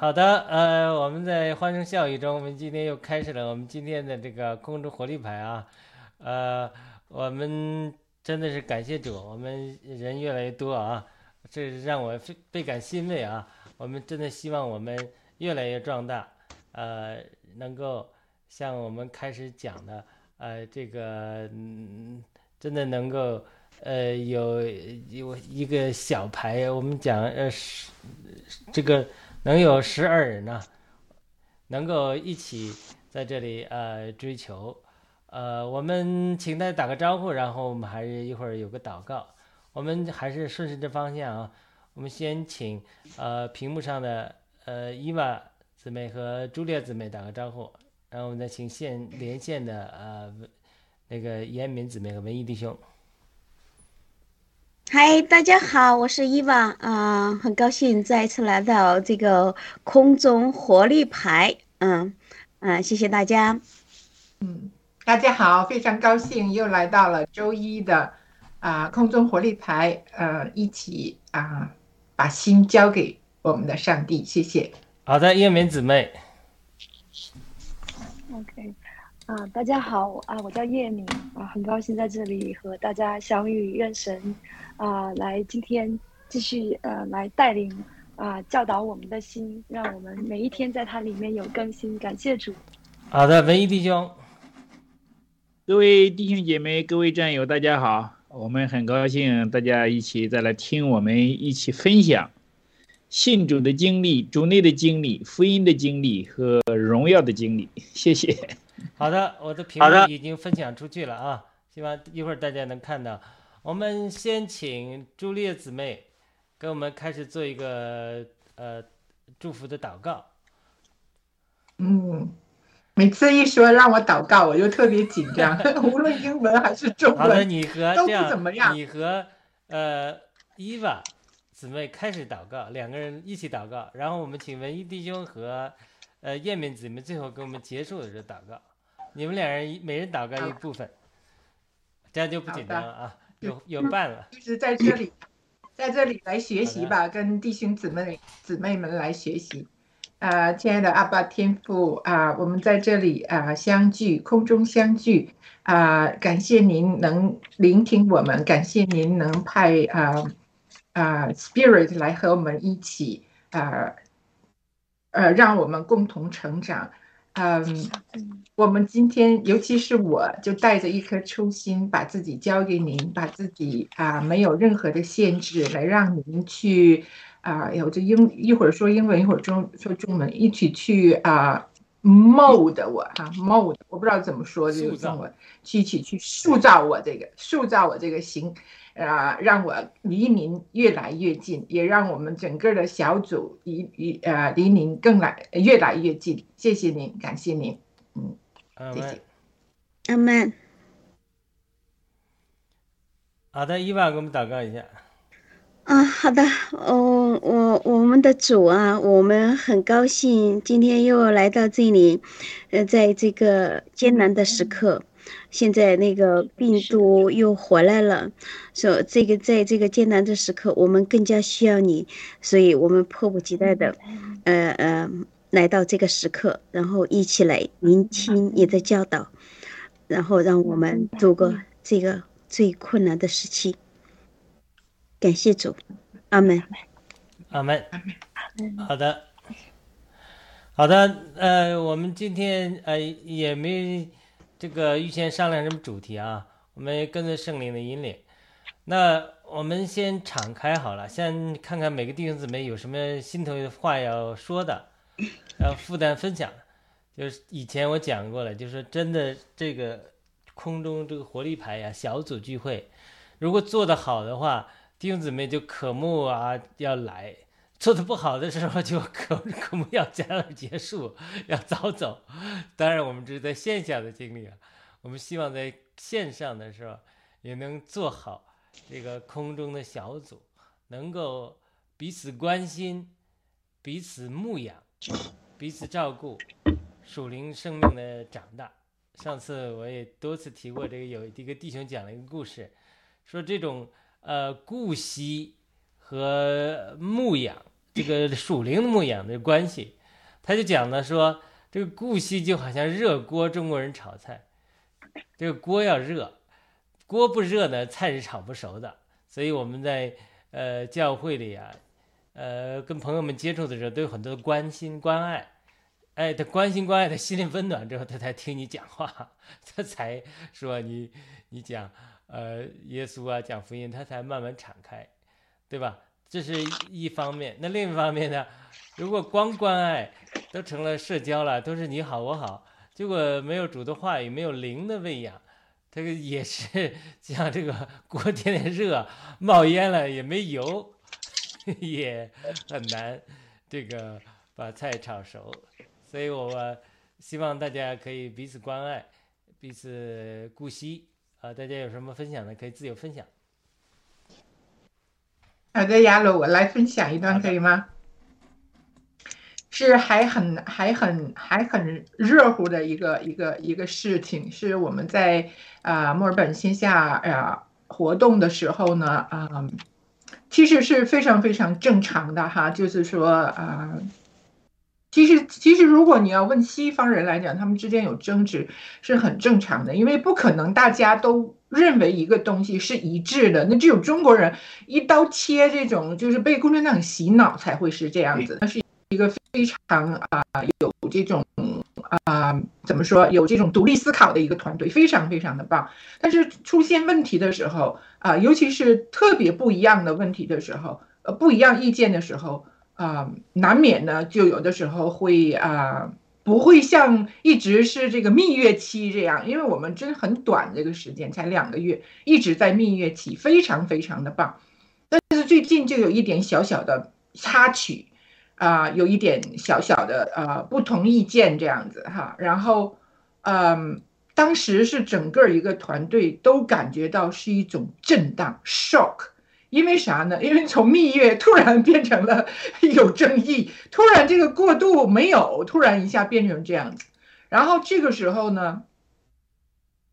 好的，呃，我们在欢声笑语中，我们今天又开始了我们今天的这个空中活力牌啊，呃，我们真的是感谢主，我们人越来越多啊，这让我非倍感欣慰啊。我们真的希望我们越来越壮大，呃，能够像我们开始讲的，呃，这个嗯，真的能够呃有有一个小牌，我们讲呃是这个。能有十二人呢，能够一起在这里呃追求，呃，我们请大家打个招呼，然后我们还是一会儿有个祷告。我们还是顺时着方向啊。我们先请呃屏幕上的呃伊娃姊妹和朱莉姊妹打个招呼，然后我们再请线连线的呃那个严敏姊妹和文艺弟兄。嗨，大家好，我是伊娃啊，很高兴再次来到这个空中活力牌，嗯嗯，谢谢大家。嗯，大家好，非常高兴又来到了周一的啊空中活力牌，呃，一起啊把心交给我们的上帝，谢谢。好的，叶明姊妹。OK，啊，大家好啊，我叫叶敏啊，很高兴在这里和大家相遇，愿神。啊，来，今天继续呃，来带领啊，教导我们的心，让我们每一天在它里面有更新。感谢主。好的，文艺弟兄，各位弟兄姐妹，各位战友，大家好，我们很高兴大家一起再来听我们一起分享信主的经历、主内的经历、福音的经历和荣耀的经历。谢谢。好的，我的屏幕已经分享出去了啊，希望一会儿大家能看到。我们先请朱丽叶姊妹给我们开始做一个呃祝福的祷告。嗯，每次一说让我祷告，我就特别紧张，无论英文还是中文，你和都不怎么样。你和呃伊娃姊妹开始祷告，两个人一起祷告，然后我们请文艺弟兄和呃燕敏姊妹最后给我们结束的时候祷告。你们两人每人祷告一部分，这样就不紧张了啊。有有伴了，就是在这里，在这里来学习吧，跟弟兄姊妹姊妹们来学习。啊，亲爱的阿爸天父啊，我们在这里啊相聚，空中相聚啊，感谢您能聆听我们，感谢您能派啊啊 Spirit 来和我们一起啊呃，让我们共同成长。嗯，我们今天，尤其是我，就带着一颗初心，把自己交给您，把自己啊，没有任何的限制，来让您去啊，有着英一会儿说英文，一会儿中说中文，一起去啊，mold 我哈，mold 我不知道怎么说这个中文，去一起去塑造我这个，塑造我这个形。啊，让我离您越来越近，也让我们整个的小组离离呃离您更来越来越近。谢谢您，感谢您，嗯，谢谢，阿门。好的，伊娃给我们祷告一下。啊，好的，哦我我们的主啊，我们很高兴今天又来到这里，呃，在这个艰难的时刻。现在那个病毒又回来了，说这个在这个艰难的时刻，我们更加需要你，所以我们迫不及待的，呃呃，来到这个时刻，然后一起来聆听你的教导，然后让我们度过这个最困难的时期。感谢主，阿门，阿门，阿好的，好的，呃，我们今天呃也没。这个预先商量什么主题啊？我们跟着圣灵的引领。那我们先敞开好了，先看看每个弟兄姊妹有什么心头的话要说的，要负担分享。就是以前我讲过了，就是真的这个空中这个活力牌呀，小组聚会，如果做得好的话，弟兄姊妹就渴慕啊要来。做的不好的时候，就可可不要加了结束，要早走。当然，我们这是在线下的经历啊。我们希望在线上的时候，也能做好这个空中的小组，能够彼此关心、彼此牧养、彼此照顾，属灵生命的长大。上次我也多次提过这个，有一个弟兄讲了一个故事，说这种呃顾惜和牧养。这个属灵的牧养的关系，他就讲了说，这个顾惜就好像热锅，中国人炒菜，这个锅要热，锅不热呢，菜是炒不熟的。所以我们在呃教会里啊，呃跟朋友们接触的时候，都有很多的关心关爱，哎，他关心关爱，他心里温暖之后，他才听你讲话，他才说你你讲呃耶稣啊，讲福音，他才慢慢敞开，对吧？这是一方面，那另一方面呢？如果光关爱，都成了社交了，都是你好我好，结果没有主的话语，没有灵的喂养，这个也是像这个锅天天热，冒烟了也没油，也很难这个把菜炒熟。所以我希望大家可以彼此关爱，彼此顾惜啊！大家有什么分享的，可以自由分享。好的，亚鲁，我来分享一段可以吗？是还很还很还很热乎的一个一个一个事情，是我们在啊墨尔本线下啊活动的时候呢，啊，其实是非常非常正常的哈，就是说啊。其实，其实如果你要问西方人来讲，他们之间有争执是很正常的，因为不可能大家都认为一个东西是一致的。那只有中国人一刀切，这种就是被共产党洗脑才会是这样子。那是一个非常啊有这种啊怎么说有这种独立思考的一个团队，非常非常的棒。但是出现问题的时候啊，尤其是特别不一样的问题的时候，呃，不一样意见的时候。啊，难免呢，就有的时候会啊，不会像一直是这个蜜月期这样，因为我们真的很短这个时间，才两个月，一直在蜜月期，非常非常的棒。但是最近就有一点小小的插曲，啊，有一点小小的呃不同意见这样子哈。然后，嗯，当时是整个一个团队都感觉到是一种震荡 shock。因为啥呢？因为从蜜月突然变成了有争议，突然这个过渡没有，突然一下变成这样子。然后这个时候呢，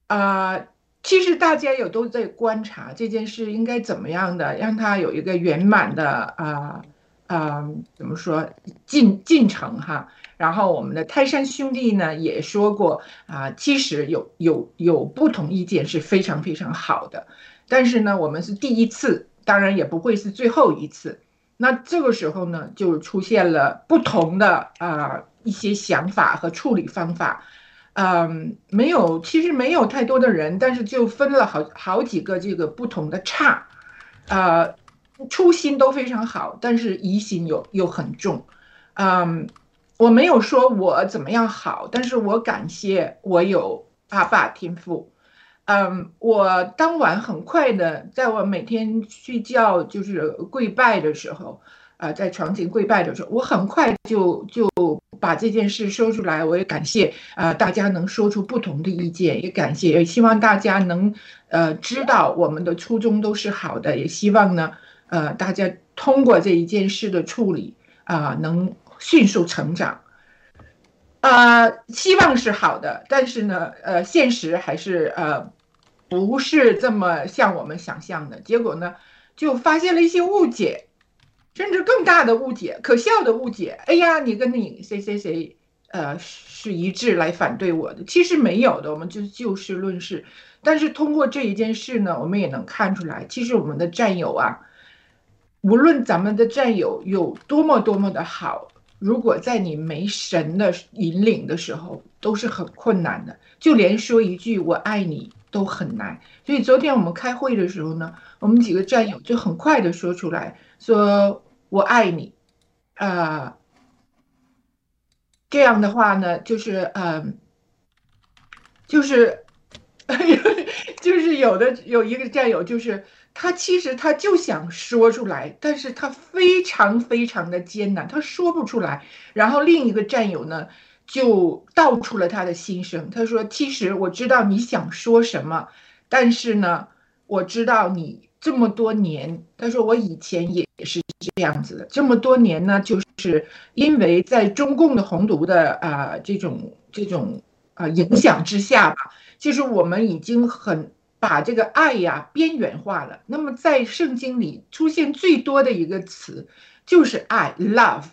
啊，其实大家有都在观察这件事应该怎么样的，让它有一个圆满的啊啊，怎么说进进程哈。然后我们的泰山兄弟呢也说过啊，其实有有有不同意见是非常非常好的，但是呢，我们是第一次。当然也不会是最后一次，那这个时候呢，就出现了不同的啊一些想法和处理方法，嗯，没有，其实没有太多的人，但是就分了好好几个这个不同的差，啊，初心都非常好，但是疑心又又很重，嗯，我没有说我怎么样好，但是我感谢我有阿爸天赋。嗯，我当晚很快的，在我每天睡觉就是跪拜的时候，啊，在床前跪拜的时候，我很快就就把这件事说出来。我也感谢啊，大家能说出不同的意见，也感谢，也希望大家能呃知道我们的初衷都是好的，也希望呢，呃，大家通过这一件事的处理啊，能迅速成长。啊，希望是好的，但是呢，呃，现实还是呃。不是这么像我们想象的，结果呢，就发现了一些误解，甚至更大的误解，可笑的误解。哎呀，你跟你谁谁谁，呃，是一致来反对我的，其实没有的，我们就就事论事。但是通过这一件事呢，我们也能看出来，其实我们的战友啊，无论咱们的战友有多么多么的好，如果在你没神的引领的时候，都是很困难的，就连说一句“我爱你”。都很难，所以昨天我们开会的时候呢，我们几个战友就很快的说出来，说我爱你，啊，这样的话呢，就是嗯，就是，就是有的有一个战友，就是他其实他就想说出来，但是他非常非常的艰难，他说不出来，然后另一个战友呢。就道出了他的心声。他说：“其实我知道你想说什么，但是呢，我知道你这么多年。他说我以前也是这样子的。这么多年呢，就是因为在中共的红毒的啊这种这种啊影响之下吧，就是我们已经很把这个爱呀边缘化了。那么在圣经里出现最多的一个词就是爱，love。”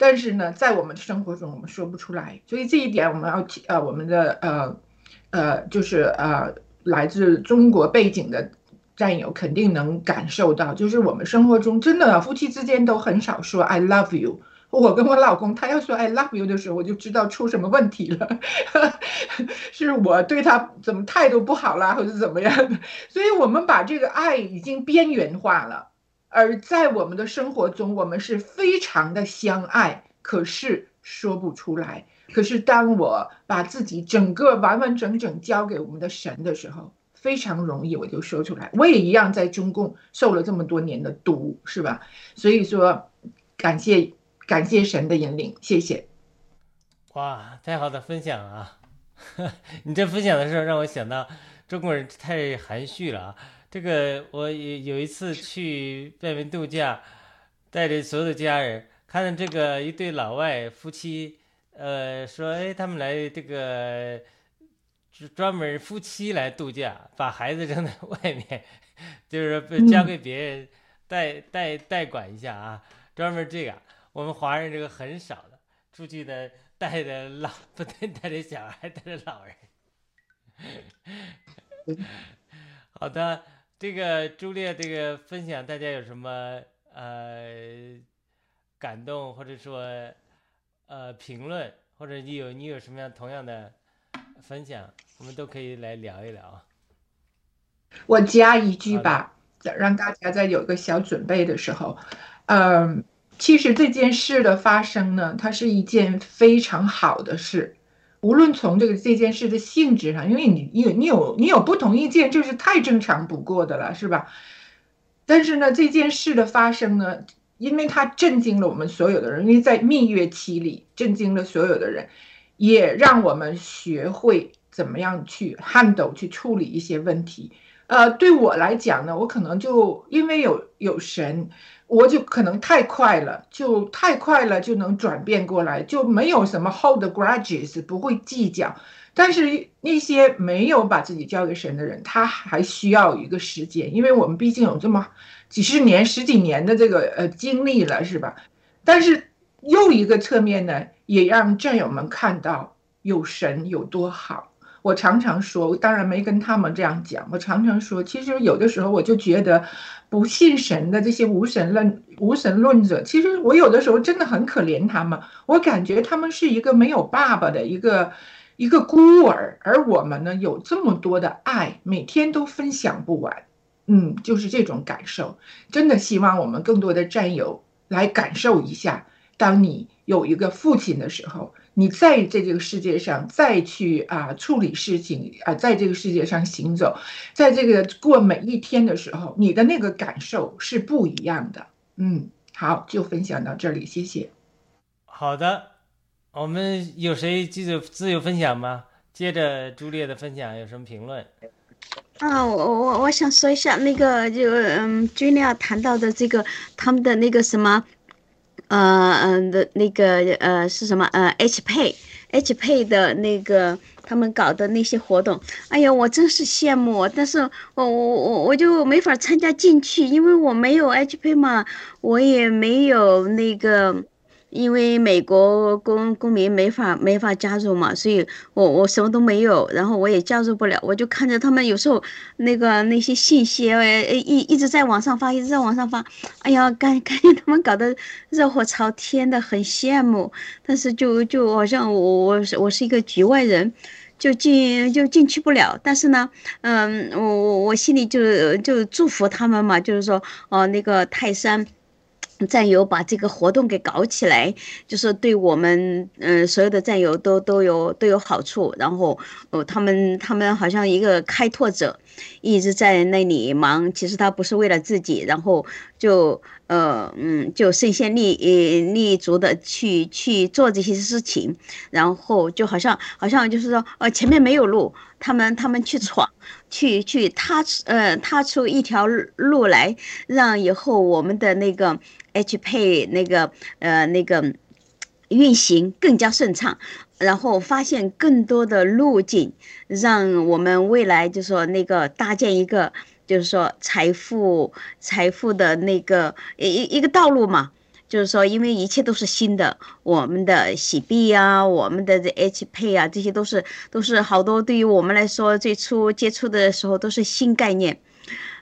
但是呢，在我们的生活中，我们说不出来，所以这一点我们要提呃，我们的呃，呃，就是呃，来自中国背景的战友肯定能感受到，就是我们生活中真的夫妻之间都很少说 I love you。我跟我老公，他要说 I love you 的时候，我就知道出什么问题了，是我对他怎么态度不好啦，或者怎么样的。所以我们把这个爱已经边缘化了。而在我们的生活中，我们是非常的相爱，可是说不出来。可是当我把自己整个完完整整交给我们的神的时候，非常容易我就说出来。我也一样在中共受了这么多年的毒，是吧？所以说，感谢感谢神的引领，谢谢。哇，太好的分享啊！你这分享的时候让我想到中国人太含蓄了啊。这个我有有一次去外面度假，带着所有的家人，看到这个一对老外夫妻，呃，说哎，他们来这个专门夫妻来度假，把孩子扔在外面，就是交给别人代代代管一下啊，专门这个，我们华人这个很少的，出去的带着老不对带着小孩，带着老人。好的。这个朱烈这个分享，大家有什么呃感动，或者说呃评论，或者你有你有什么样同样的分享，我们都可以来聊一聊。我加一句吧，让大家在有个小准备的时候，嗯，其实这件事的发生呢，它是一件非常好的事。无论从这个这件事的性质上，因为你你有你有你有不同意见，这是太正常不过的了，是吧？但是呢，这件事的发生呢，因为它震惊了我们所有的人，因为在蜜月期里震惊了所有的人，也让我们学会怎么样去 handle 去处理一些问题。呃，对我来讲呢，我可能就因为有有神。我就可能太快了，就太快了就能转变过来，就没有什么 hold grudges，不会计较。但是那些没有把自己交给神的人，他还需要一个时间，因为我们毕竟有这么几十年、十几年的这个呃经历了，是吧？但是又一个侧面呢，也让战友们看到有神有多好。我常常说，当然没跟他们这样讲。我常常说，其实有的时候我就觉得，不信神的这些无神论无神论者，其实我有的时候真的很可怜他们。我感觉他们是一个没有爸爸的一个一个孤儿，而我们呢，有这么多的爱，每天都分享不完。嗯，就是这种感受。真的希望我们更多的战友来感受一下，当你有一个父亲的时候。你在在这个世界上再去啊处理事情啊，在这个世界上行走，在这个过每一天的时候，你的那个感受是不一样的。嗯，好，就分享到这里，谢谢。好的，我们有谁记得自由分享吗？接着朱烈的分享有什么评论？啊，我我我想说一下那个就嗯，朱烈谈到的这个他们的那个什么。呃嗯的那个呃是什么呃，HP，HP 的那个他们搞的那些活动，哎呀，我真是羡慕，但是我我我我就没法参加进去，因为我没有 HP 嘛，我也没有那个。因为美国公公民没法没法加入嘛，所以我我什么都没有，然后我也加入不了。我就看着他们有时候那个那些信息，呃，一一直在往上发，一直在往上发。哎呀，感感觉他们搞得热火朝天的，很羡慕。但是就就好像我我是我是一个局外人，就进就进去不了。但是呢，嗯，我我我心里就就祝福他们嘛，就是说，哦，那个泰山。战友把这个活动给搞起来，就是对我们嗯所有的战友都都有都有好处。然后哦，他们他们好像一个开拓者，一直在那里忙。其实他不是为了自己，然后就呃嗯就身先立立足的去去做这些事情。然后就好像好像就是说呃前面没有路，他们他们去闯，去去踏出呃踏出一条路来，让以后我们的那个。H p 那个呃那个运行更加顺畅，然后发现更多的路径，让我们未来就说那个搭建一个就是说财富财富的那个一一个道路嘛，就是说因为一切都是新的，我们的洗币啊，我们的这 H Pay 啊，这些都是都是好多对于我们来说最初接触的时候都是新概念，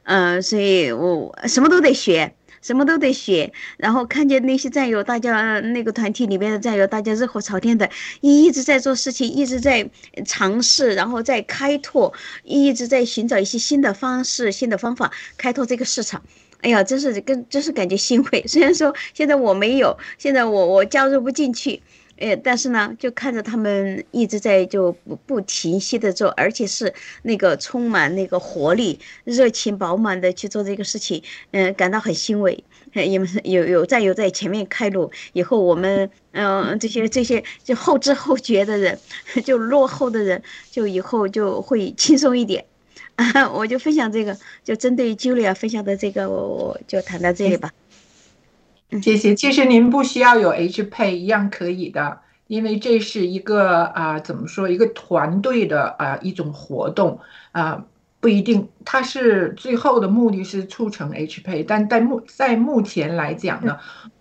嗯，所以我什么都得学。什么都得学，然后看见那些战友，大家那个团体里面的战友，大家热火朝天的，一直在做事情，一直在尝试，然后在开拓，一直在寻找一些新的方式、新的方法，开拓这个市场。哎呀，真是跟真是感觉欣慰。虽然说现在我没有，现在我我加入不进去，哎，但是呢，就看着他们一直在就不不停息的做，而且是那个充满那个活力、热情饱满的去做这个事情，嗯、感到很欣慰。有有有战友在前面开路，以后我们嗯、这些这些就后知后觉的人，就落后的人，就以后就会轻松一点。我就分享这个，就针对 Julia 分享的这个，我我就谈到这里吧。谢谢。其实您不需要有 H 配一样可以的，因为这是一个啊、怎么说，一个团队的啊、一种活动啊、不一定，它是最后的目的是促成 H 配，但在目在目前来讲呢，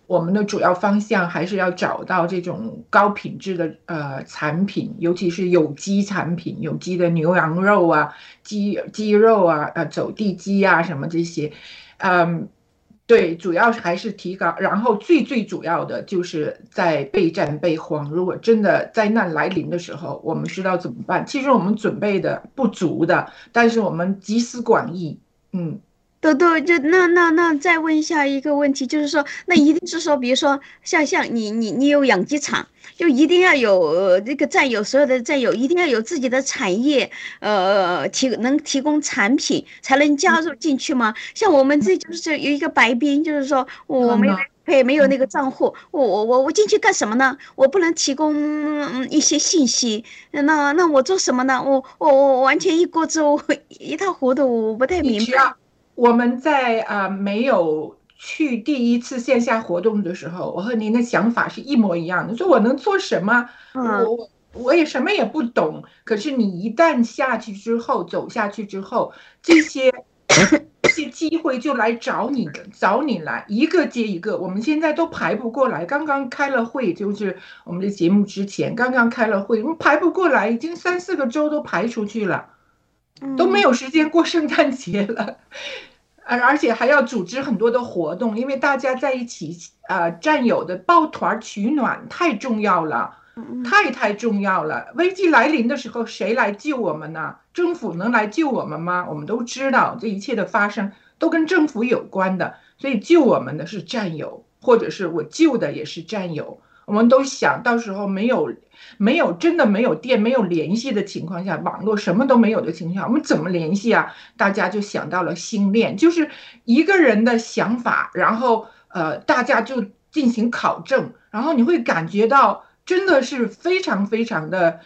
我们的主要方向还是要找到这种高品质的呃产品，尤其是有机产品，有机的牛羊肉啊、鸡鸡肉啊、呃走地鸡啊什么这些，嗯。对，主要还是提高，然后最最主要的就是在备战备荒。如果真的灾难来临的时候，我们知道怎么办。其实我们准备的不足的，但是我们集思广益，嗯。豆豆，就那那那再问一下一个问题，就是说，那一定是说，比如说像像你你你有养鸡场，就一定要有呃这个占有，所有的占有一定要有自己的产业，呃提能提供产品才能加入进去吗？像我们这就是有一个白冰，就是说我没有那个账户，我我我我进去干什么呢？我不能提供嗯一些信息，那那我做什么呢？我我我完全一锅粥，一塌糊涂，我不太明白。我们在啊、呃没有去第一次线下活动的时候，我和您的想法是一模一样的，说我能做什么？嗯我我我也什么也不懂。可是你一旦下去之后，走下去之后，这些 这些机会就来找你的，找你来，一个接一个。我们现在都排不过来，刚刚开了会，就是我们的节目之前刚刚开了会，我们排不过来，已经三四个周都排出去了。都没有时间过圣诞节了，而而且还要组织很多的活动，因为大家在一起啊、呃战友的抱团取暖太重要了，嗯太太重要了。危机来临的时候，谁来救我们呢？政府能来救我们吗？我们都知道，这一切的发生都跟政府有关的，所以救我们的是战友，或者是我救的也是战友。我们都想到时候没有没有真的没有电没有联系的情况下，网络什么都没有的情况下，我们怎么联系啊？大家就想到了星链，就是一个人的想法，然后呃大家就进行考证，然后你会感觉到真的是非常非常的。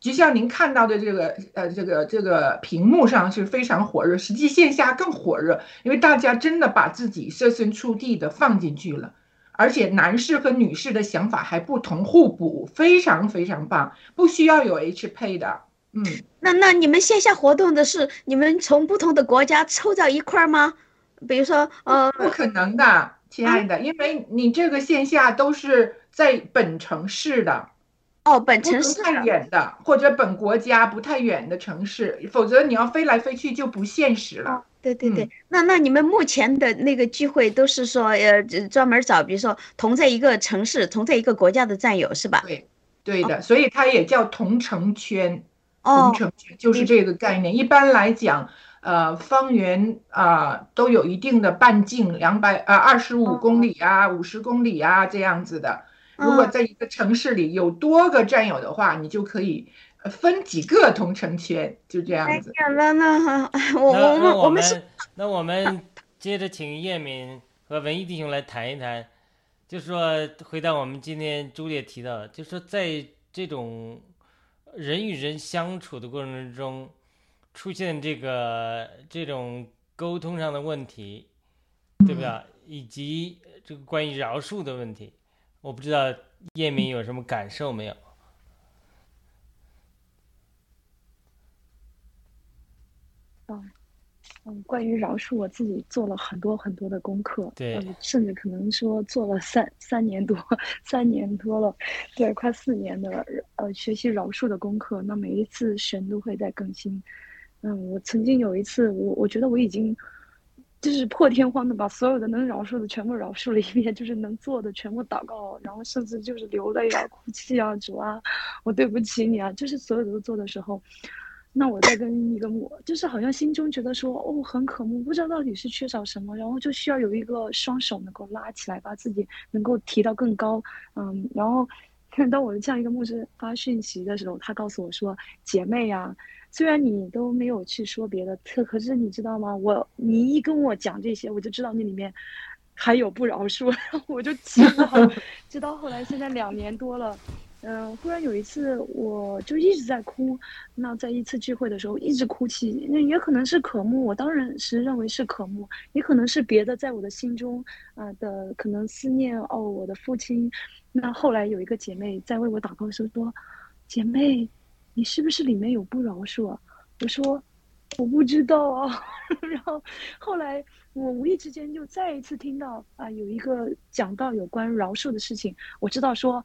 就像您看到的这个呃这个这个屏幕上是非常火热，实际线下更火热，因为大家真的把自己设身处地的放进去了。而且男士和女士的想法还不同，互补，非常非常棒，不需要有 H 配的。嗯，那那你们线下活动的是你们从不同的国家抽到一块儿吗？比如说，呃，不可能的，亲爱的，因为你这个线下都是在本城市的，哦，本城市太远的，或者本国家不太远的城市，否则你要飞来飞去就不现实了。对对对，那那你们目前的那个聚会都是说，呃，专门找，比如说同在一个城市、同在一个国家的战友是吧？对，对的，所以它也叫同城圈。哦同城圈就是这个概念。一般来讲，呃，方圆啊、都有一定的半径，两百呃二十五公里啊，五十公里啊这样子的。如果嗯在一个城市里有多个战友的话，你就可以呃分几个同城圈，就这哎样子。呀，那那 我我们我们那我们接着请叶敏和文艺弟兄来谈一谈，就说回到我们今天朱烈提到的，就说在这种人与人相处的过程中，出现这个这种沟通上的问题，对吧？以及这个关于饶恕的问题，我不知道叶敏有什么感受没有？嗯，关于饶恕，我自己做了很多很多的功课，对嗯，甚至可能说做了三三年多，三年多了，对，快四年的呃学习饶恕的功课。那每一次神都会在更新。嗯，我曾经有一次，我我觉得我已经就是破天荒的把所有的能饶恕的全部饶恕了一遍，就是能做的全部祷告，然后甚至就是流泪啊、哭泣啊，主啊，我对不起你啊，就是所有的都做的时候。那我再跟一个我，就是好像心中觉得说，哦，很渴慕，不知道到底是缺少什么，然后就需要有一个双手能够拉起来，把自己能够提到更高，嗯，然后看到我这样一个牧师发讯息的时候，他告诉我说：“姐妹呀，虽然你都没有去说别的，可可是你知道吗？我你一跟我讲这些，我就知道那里面还有不饶恕，我就气了。直到后来，现在两年多了。”嗯，忽然有一次，我就一直在哭。那在一次聚会的时候，一直哭泣。那也可能是渴慕，我当然是认为是渴慕，也可能是别的，在我的心中啊的可能思念哦，我的父亲。那后来有一个姐妹在为我祷告的时候说：“姐妹，你是不是里面有不饶恕？”我说：“我不知道啊。”然后后来我无意之间就再一次听到啊，有一个讲到有关饶恕的事情，我知道说。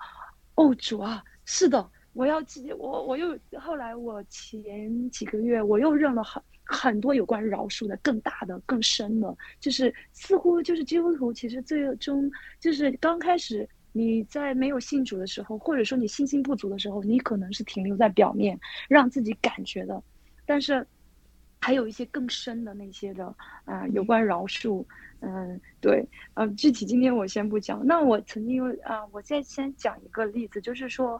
哦，主啊，是的，我要记我，我又后来我前几个月我又认了很很多有关饶恕的更大的更深的，就是似乎就是基督徒其实最终就是刚开始你在没有信主的时候，或者说你信心不足的时候，你可能是停留在表面让自己感觉的，但是还有一些更深的那些的啊，有关饶恕。嗯，对，呃，具体今天我先不讲。那我曾经啊，我再先讲一个例子，就是说，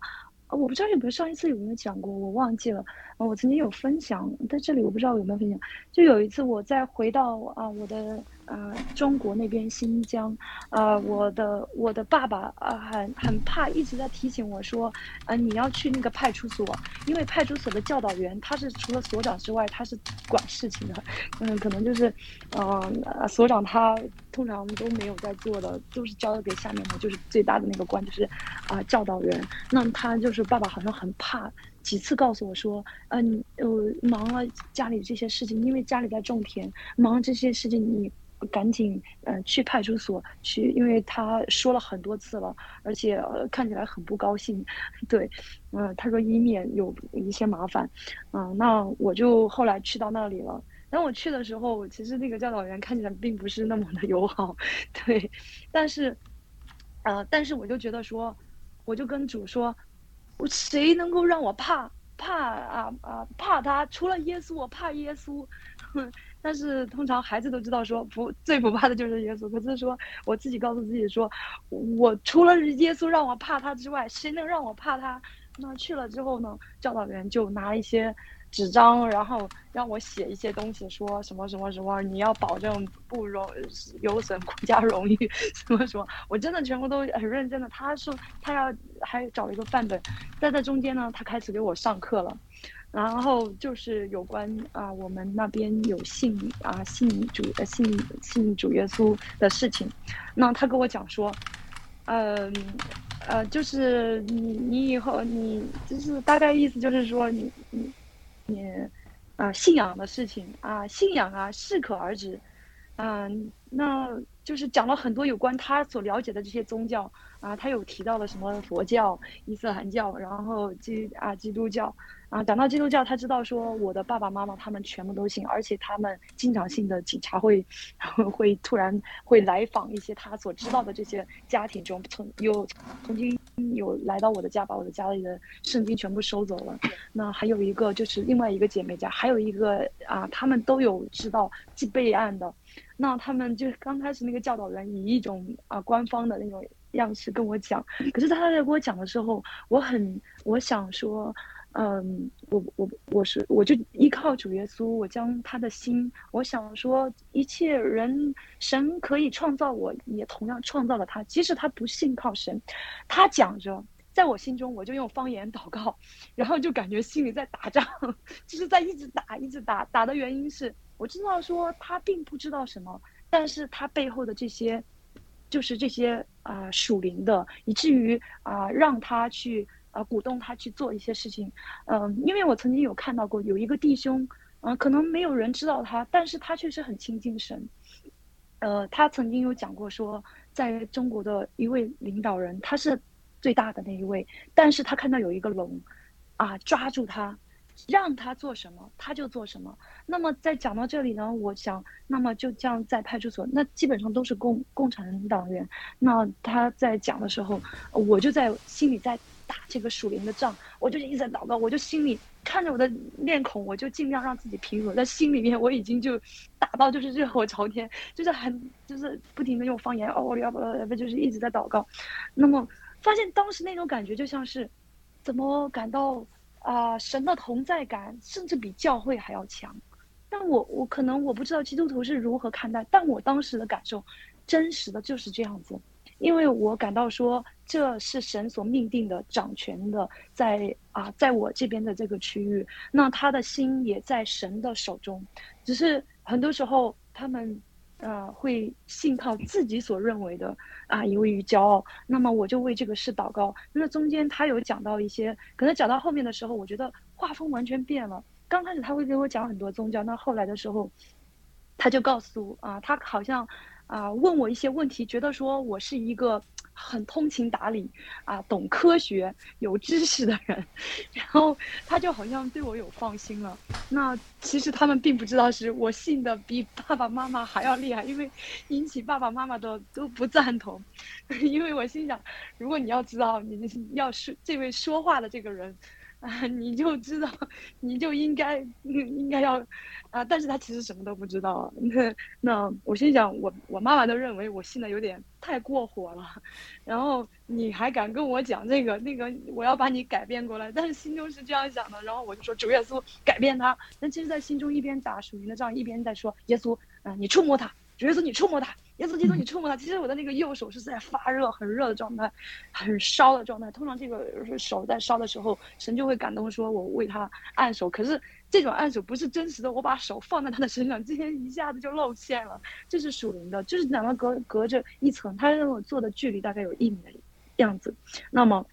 我不知道有没有上一次有没有讲过，我忘记了。我曾经有分享，在这里我不知道有没有分享。就有一次我在回到啊我的。呃，中国那边新疆，呃，我的我的爸爸啊，很很怕，一直在提醒我说，呃，你要去那个派出所，因为派出所的教导员他是除了所长之外，他是管事情的，嗯，可能就是，嗯，所长他通常都没有在做的，都是交给下面的，就是最大的那个官，就是啊教导员。那他就是爸爸好像很怕，几次告诉我说，嗯，呃，忙了家里这些事情，因为家里在种田，忙这些事情你。赶紧，嗯，去派出所去，因为他说了很多次了，而且看起来很不高兴。对，嗯，他说以免有一些麻烦，嗯，那我就后来去到那里了。当我去的时候，其实那个教导员看起来并不是那么的友好，对，但是，呃，但是我就觉得说，我就跟主说，我谁能够让我怕怕啊啊怕他？除了耶稣，我怕耶稣。但是通常孩子都知道说不最不怕的就是耶稣，可是说我自己告诉自己说，我除了耶稣让我怕他之外，谁能让我怕他？那去了之后呢，教导员就拿一些纸张，然后让我写一些东西，说什么什么什么，你要保证不容有损国家荣誉，什么什么，我真的全部都很认真的。他说他要还找一个范本，在这中间呢，他开始给我上课了。然后就是有关啊，我们那边有信啊信主呃信信主耶稣的事情，那他跟我讲说，嗯呃就是你你以后你就是大概意思就是说你你你啊信仰的事情啊信仰啊适可而止，嗯那就是讲了很多有关他所了解的这些宗教啊，他有提到了什么佛教、伊斯兰教，然后基啊基督教。啊，讲到基督教，他知道说我的爸爸妈妈他们全部都信，而且他们经常性的警察会 会突然会来访一些他所知道的这些家庭中，曾有曾经有来到我的家，把我的家里的圣经全部收走了。那还有一个就是另外一个姐妹家，还有一个啊，他们都有知道既备案的。那他们就刚开始那个教导员以一种啊官方的那种样式跟我讲，可是他在跟我讲的时候，我很我想说。嗯，我我我是我就依靠主耶稣，我将他的心，我想说，一切人神可以创造，我也同样创造了他。即使他不信靠神，他讲着，在我心中，我就用方言祷告，然后就感觉心里在打仗，就是在一直打，一直打。打的原因是我知道说他并不知道什么，但是他背后的这些，就是这些啊属灵的，以至于啊让他去。啊，鼓动他去做一些事情，嗯，因为我曾经有看到过有一个弟兄，嗯，可能没有人知道他，但是他确实很亲近神，呃，他曾经有讲过说，在中国的一位领导人，他是最大的那一位，但是他看到有一个龙，啊，抓住他，让他做什么他就做什么。那么在讲到这里呢，我想，那么就这样在派出所，那基本上都是共共产党员，那他在讲的时候，我就在心里在。打这个属灵的仗，我就一直在祷告，我就心里看着我的面孔，我就尽量让自己平和，在心里面我已经就打到就是热火朝天，就是很就是不停的用方言哦，要不不就是一直在祷告。那么发现当时那种感觉就像是，怎么感到啊、神的同在感甚至比教会还要强。但我我可能我不知道基督徒是如何看待，但我当时的感受，真实的就是这样子，因为我感到说这是神所命定的掌权的，在啊在我这边的这个区域，那他的心也在神的手中，只是很多时候他们呃会信靠自己所认为的啊，由于骄傲，那么我就为这个事祷告。那中间他有讲到一些，可能讲到后面的时候，我觉得画风完全变了。刚开始他会给我讲很多宗教，那后来的时候，他就告诉啊，他好像啊问我一些问题，觉得说我是一个很通情达理啊、懂科学、有知识的人，然后他就好像对我有放心了。那其实他们并不知道是我信的比爸爸妈妈还要厉害，因为引起爸爸妈妈的都不赞同，因为我心想，如果你要知道你要是这位说话的这个人。啊，你就知道，你就应该应该要，啊，但是他其实什么都不知道。那 那我心想，我我妈妈都认为我信的有点太过火了，然后你还敢跟我讲这个那个，我要把你改变过来，但是心中是这样想的。然后我就说主耶稣改变他，但其实在心中一边打属灵的仗，一边在说耶稣，啊，你触摸他，主耶稣你触摸他。耶稣基督，你触摸他。其实我的那个右手是在发热，很热的状态，很烧的状态。通常这个手在烧的时候，神就会感动，说我为他按手。可是这种按手不是真实的，我把手放在他的身上，今天一下子就露馅了。这是属灵的，就是两个隔隔着一层，他让我坐的距离大概有一米的样子。那么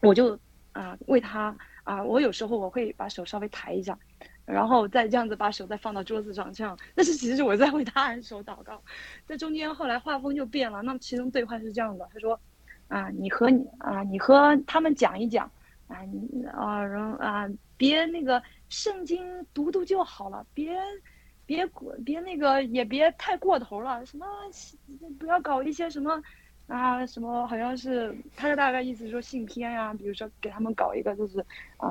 我就啊为他啊，我有时候我会把手稍微抬一下。然后再这样子把手再放到桌子上，这样，但是其实我在为他按手祷告，在中间后来画风就变了。那么其中对话是这样的，他说：“啊，你和你啊，你和他们讲一讲，啊，你啊，然后啊，别那个圣经读读就好了，别别过别那个也别太过头了，什么不要搞一些什么啊什么，好像是他大概意思说信篇呀，比如说给他们搞一个就是啊。”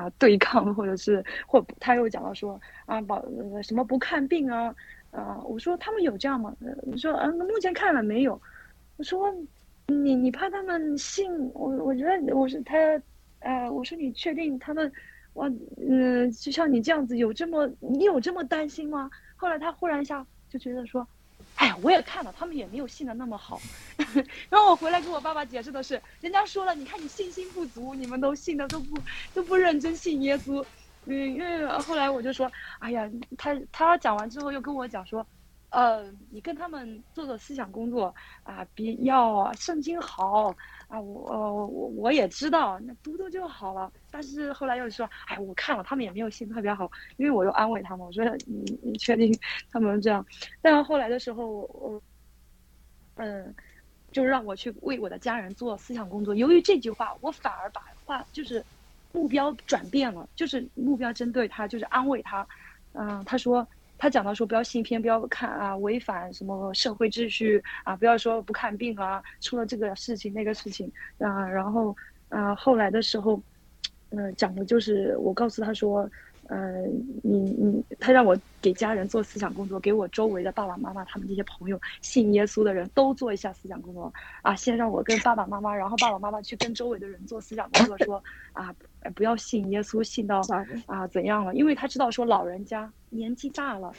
啊，对抗或者是或他又讲到说啊，保什么不看病啊，啊，我说他们有这样吗？你说啊，目前看了没有？我说你你怕他们信我？我觉得我是他，呃，我说你确定他们？我嗯，就像你这样子有这么你有这么担心吗？后来他忽然一下就觉得说。哎，我也看了，他们也没有信的那么好。然后我回来跟我爸爸解释的是，人家说了，你看你信心不足，你们都信的都不都不认真信耶稣。嗯，因为后来我就说，哎呀，他他讲完之后又跟我讲说，呃，你跟他们做做思想工作啊，比要圣经好。啊，我我我也知道，那读读就好了。但是后来又说，哎，我看了，他们也没有信特别好，因为我又安慰他们，我说你你确定他们这样？但后来的时候，我嗯，就让我去为我的家人做思想工作。由于这句话，我反而把话就是目标转变了，就是目标针对他，就是安慰他。嗯，他说。他讲到说不要信片，不要看啊，违反什么社会秩序啊，不要说不看病啊，出了这个事情那个事情啊，然后啊后来的时候，嗯讲的就是我告诉他说，呃你你他让我给家人做思想工作，给我周围的爸爸妈妈他们这些朋友信耶稣的人都做一下思想工作啊，先让我跟爸爸妈妈，然后爸爸妈妈去跟周围的人做思想工作，说啊不要信耶稣，信到啊怎样了，因为他知道说老人家。年纪大了，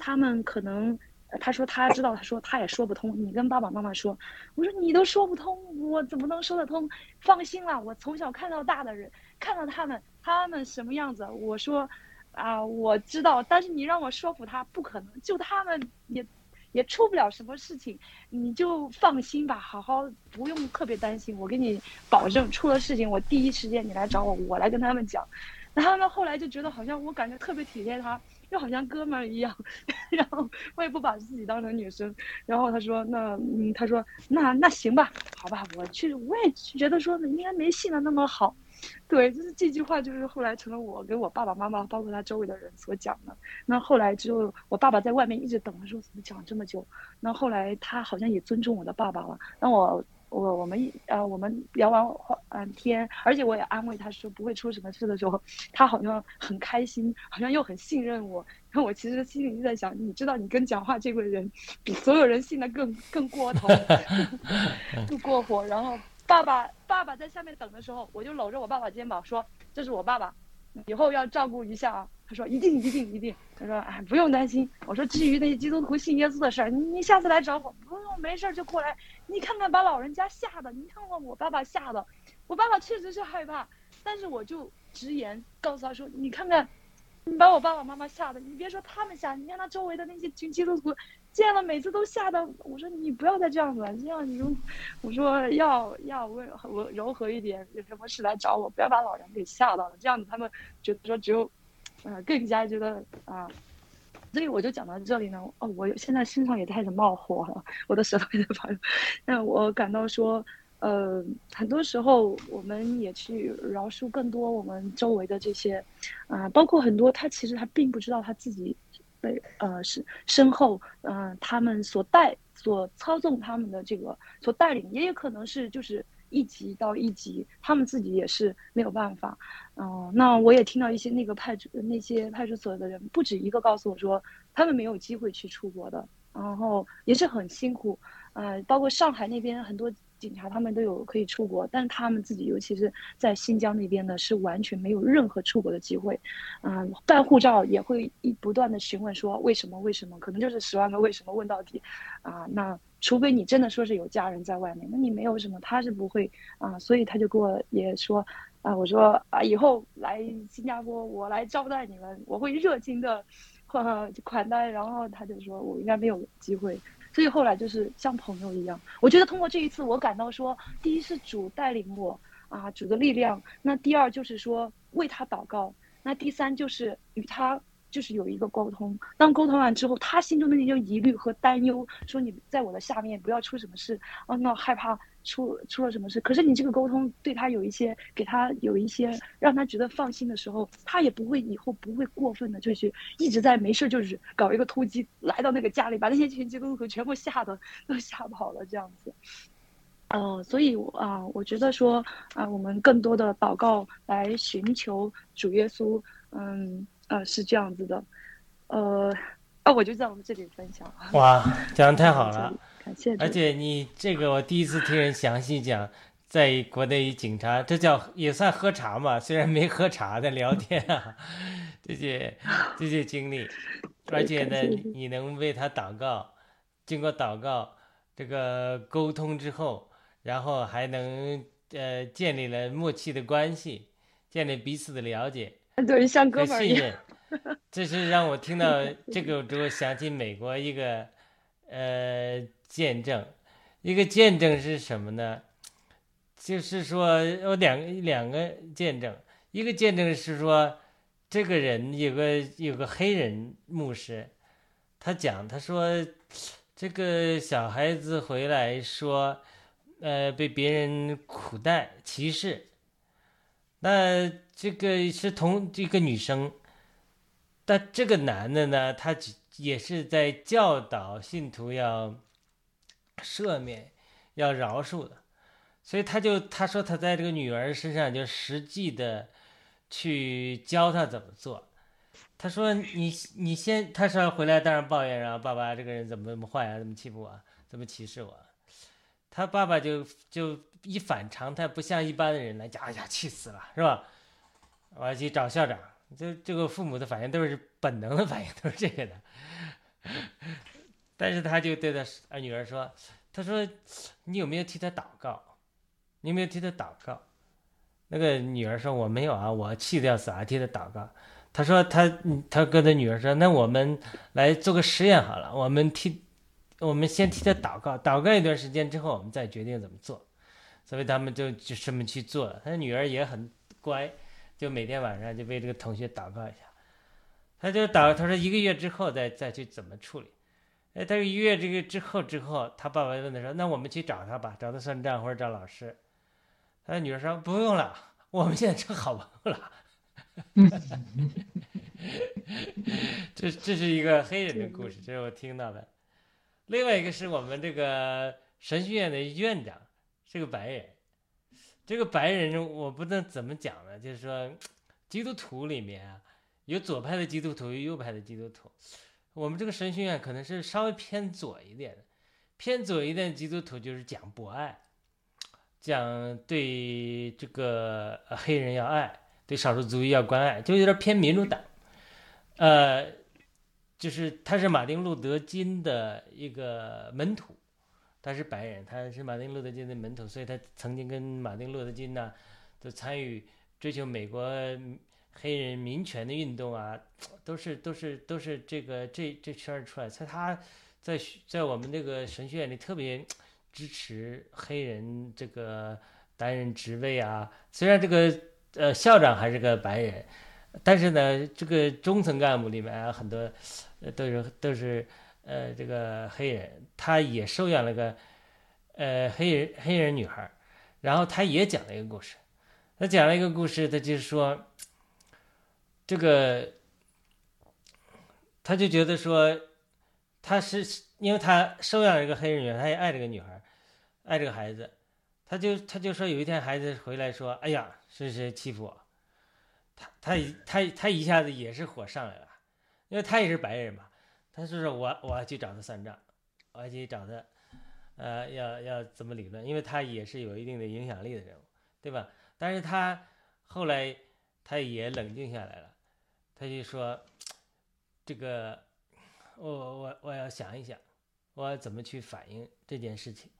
他们可能，他说他知道，他说他也说不通。你跟爸爸妈妈说，我说你都说不通，我怎么能说得通？放心了，我从小看到大的人，看到他们，他们什么样子，我说，啊，我知道。但是你让我说服他，不可能。就他们也，也出不了什么事情，你就放心吧，好好不用特别担心。我给你保证，出了事情，我第一时间你来找我，我来跟他们讲。然后呢，后来就觉得好像我感觉特别体贴他。又好像哥们儿一样，然后我也不把自己当成女生，然后他说那嗯，他说那那行吧，好吧，我去，我也觉得说应该没信的那么好，对，就是这句话就是后来成了我给我爸爸妈妈，包括他周围的人所讲的。那后来之后，我爸爸在外面一直等，他说怎么讲这么久？那后来他好像也尊重我的爸爸了，那我。我我们一呃，我们聊完话嗯天，而且我也安慰他说不会出什么事的时候，他好像很开心，好像又很信任我。然后我其实心里就在想，你知道，你跟讲话这个人比所有人信的更更过头 更过火。然后爸爸爸爸在下面等的时候，我就搂着我爸爸肩膀说：“这是我爸爸，以后要照顾一下啊。”他说：“一定一定一定。”他说：“哎，不用担心。”我说：“至于那些基督徒信耶稣的事儿，你下次来找我，不用没事就过来。你看看把老人家吓的，你看看我爸爸吓的，我爸爸确实是害怕，但是我就直言告诉他说：你看看，你把我爸爸妈妈吓的，你别说他们吓，你看他周围的那些群基督徒。”见了每次都吓得，我说你不要再这样子了，这样你就，我说要要温温柔和一点，有什么事来找我，不要把老人给吓到了，这样子他们觉得说只有，呃，更加觉得啊，所以我就讲到这里呢。哦，我现在身上也开始冒火了，我的舌头也在发热。那我感到说，呃，很多时候我们也去饶恕更多我们周围的这些，啊，包括很多他其实他并不知道他自己。呃是身后嗯他们所带所操纵他们的这个所带领也有可能是就是一级到一级他们自己也是没有办法嗯那我也听到一些那个派出那些派出所的人不止一个告诉我说他们没有机会去出国的然后也是很辛苦呃包括上海那边很多。警察他们都有可以出国，但是他们自己，尤其是在新疆那边呢，是完全没有任何出国的机会。嗯，办护照也会一不断的询问说为什么为什么，可能就是十万个为什么问到底。啊，那除非你真的说是有家人在外面，那你没有什么，他是不会啊。所以他就给我也说啊，我说啊，以后来新加坡我来招待你们，我会热情的款款待。然后他就说我应该没有机会。所以后来就是像朋友一样，我觉得通过这一次，我感到说，第一是主带领我啊，主的力量；那第二就是说为他祷告；那第三就是与他就是有一个沟通。当沟通完之后，他心中的那些疑虑和担忧，说你在我的下面不要出什么事啊，那害怕。出出了什么事？可是你这个沟通对他有一些，给他有一些让他觉得放心的时候，他也不会以后不会过分的，就去一直在没事就是搞一个突击来到那个家里，把那些群基督徒全部吓得都吓跑了这样子。呃，所以啊，我觉得说啊，我们更多的祷告来寻求主耶稣，嗯呃是这样子的，呃啊，我就在我们这里分享。哇，讲的太好了。感谢而且你这个我第一次听人详细讲，在国内警察，这叫也算喝茶嘛，虽然没喝茶的聊天啊，这些这些经历，而且呢，你能为他祷告，经过祷告这个沟通之后，然后还能呃建立了默契的关系，建立彼此的了解，对，像哥们儿一样，这是让我听到这个之后想起美国一个呃。见证，一个见证是什么呢？就是说有两个两个见证，一个见证是说，这个人有个有个黑人牧师，他讲他说，这个小孩子回来说，呃，被别人苦待歧视，那这个是同这个女生，但这个男的呢，他也是在教导信徒要。赦免，要饶恕的，所以他就他说他在这个女儿身上就实际的去教他怎么做。他说你你先，他说回来当然抱怨然后，爸爸这个人怎么怎么坏啊，怎么欺负我，怎么歧视我。他爸爸就就一反常态，不像一般的人来讲，哎呀气死了是吧？我要去找校长。这这个父母的反应都是本能的反应，都是这个的。但是他就对他女儿说：“他说，你有没有替他祷告？你有没有替他祷告？”那个女儿说：“我没有啊，我气得要死，还替他祷告。”他说：“他他跟他女儿说，那我们来做个实验好了，我们替我们先替他祷告，祷告一段时间之后，我们再决定怎么做。”所以他们就就这么去做了。他女儿也很乖，就每天晚上就为这个同学祷告一下。他就祷，他说一个月之后再再去怎么处理。哎，他一月这个之后之后，他爸爸问他说：“那我们去找他吧，找他算账或者找老师。”他女儿说：“不用了，我们现在成好朋友了。”这这是一个黑人的故事，这是我听到的。另外一个是我们这个神学院的院长这个白人，这个白人我不能怎么讲呢？就是说，基督徒里面啊，有左派的基督徒，有右派的基督徒。我们这个神学院可能是稍微偏左一点的，偏左一点的基督徒就是讲博爱，讲对这个黑人要爱，对少数族裔要关爱，就有点偏民主党。呃，就是他是马丁路德金的一个门徒，他是白人，他是马丁路德金的门徒，所以他曾经跟马丁路德金呢，都参与追求美国黑人民权的运动啊，都是都是都是这个这这圈儿出来，所以他在在我们这个神学院里特别支持黑人这个担任职位啊，虽然这个呃校长还是个白人。但是呢，这个中层干部里面啊，很多呃都是都是呃这个黑人，他也收养了个呃黑人黑人女孩，然后他也讲了一个故事，他讲了一个故事，他就是说这个他就觉得说他是因为他收养了一个黑人女孩，他也爱这个女孩，爱这个孩子，他就他就说有一天孩子回来说，哎呀，是谁欺负我。他他他他一下子也是火上来了，因为他也是白人嘛，他就说我我要去找他算账，我要去找他，呃，要要怎么理论？因为他也是有一定的影响力的人物，对吧？但是他后来他也冷静下来了，他就说，这个我我我要想一想，我怎么去反映这件事情？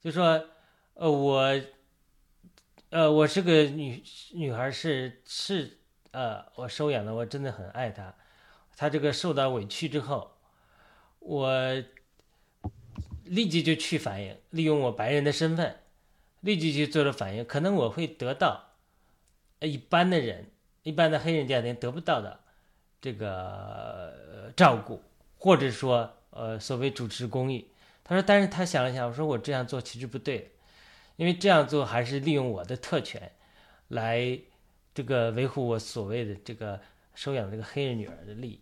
就说，呃，我，呃，我是个女女孩，是是。呃，我收养的，我真的很爱他。他这个受到委屈之后，我立即就去反映，利用我白人的身份，立即去做了反应。可能我会得到一般的人、一般的黑人家庭得不到的这个照顾，或者说呃所谓主持公益。他说，但是他想了想，我说我这样做其实不对，因为这样做还是利用我的特权来。这个维护我所谓的这个收养这个黑人女儿的利益，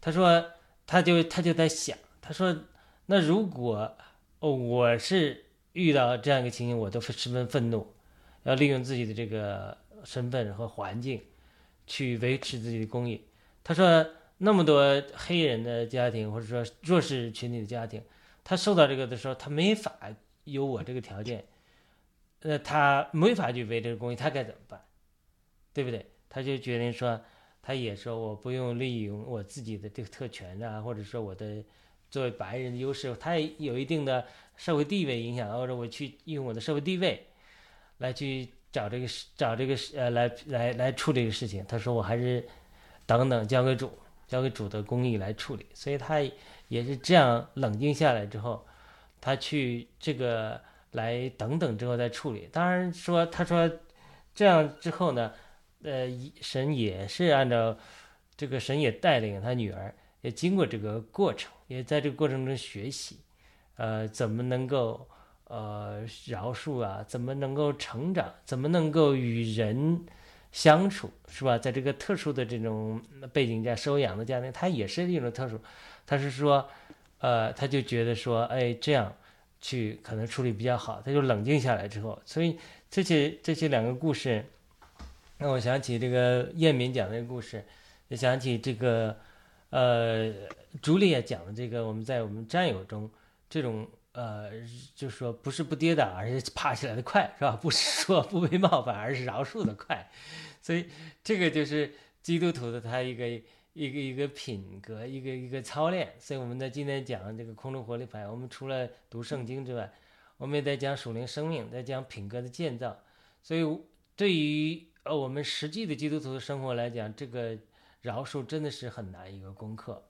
他说，他就他就在想，他说，那如果哦我是遇到这样一个情形，我都十分愤怒，要利用自己的这个身份和环境去维持自己的公益。他说，那么多黑人的家庭或者说弱势群体的家庭，他受到这个的时候，他没法有我这个条件，呃，他没法去维这个公益，他该怎么办？对不对？他就决定说，他也说我不用利用我自己的这个特权啊，或者说我的作为白人的优势，他也有一定的社会地位影响，或者我去用我的社会地位来去找这个找这个呃来来来处理这个事情。他说我还是等等交给主，交给主的公义来处理。所以他也是这样冷静下来之后，他去这个来等等之后再处理。当然说他说这样之后呢。呃，神也是按照这个，神也带领他女儿，也经过这个过程，也在这个过程中学习，呃，怎么能够呃饶恕啊？怎么能够成长？怎么能够与人相处，是吧？在这个特殊的这种背景下收养的家庭，他也是一种特殊。他是说，呃，他就觉得说，哎，这样去可能处理比较好。他就冷静下来之后，所以这些这些两个故事。那我想起这个燕敏讲的个故事，也想起这个，呃，朱莉也讲的这个，我们在我们战友中，这种呃，就是说不是不跌倒，而是爬起来的快，是吧？不是说不被冒犯，而是饶恕的快，所以这个就是基督徒的他一个一个一个品格，一个一个操练。所以我们在今天讲这个空中活力牌，我们除了读圣经之外，我们也在讲属灵生命，在讲品格的建造。所以对于呃，我们实际的基督徒的生活来讲，这个饶恕真的是很难一个功课，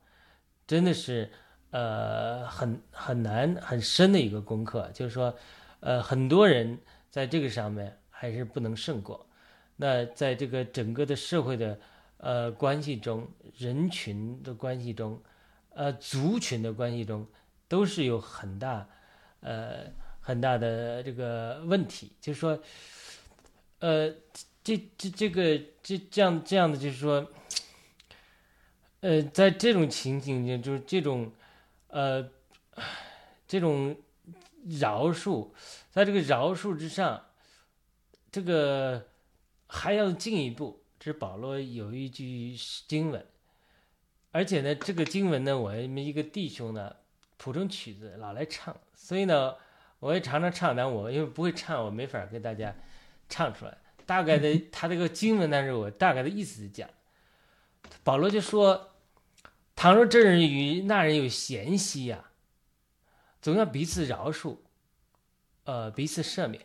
真的是呃很很难很深的一个功课。就是说，呃，很多人在这个上面还是不能胜过。那在这个整个的社会的呃关系中，人群的关系中，呃族群的关系中，都是有很大呃很大的这个问题。就是说，呃。这这这个这这样这样的就是说，呃，在这种情景下，就是这种，呃，这种饶恕，在这个饶恕之上，这个还要进一步。这保罗有一句经文，而且呢，这个经文呢，我们一个弟兄呢谱成曲子老来唱，所以呢，我也常常唱，但我因为不会唱，我没法给大家唱出来。大概的，他这个经文，当中我大概的意思是讲，保罗就说：“倘若这人与那人有嫌隙呀，总要彼此饶恕，呃，彼此赦免。”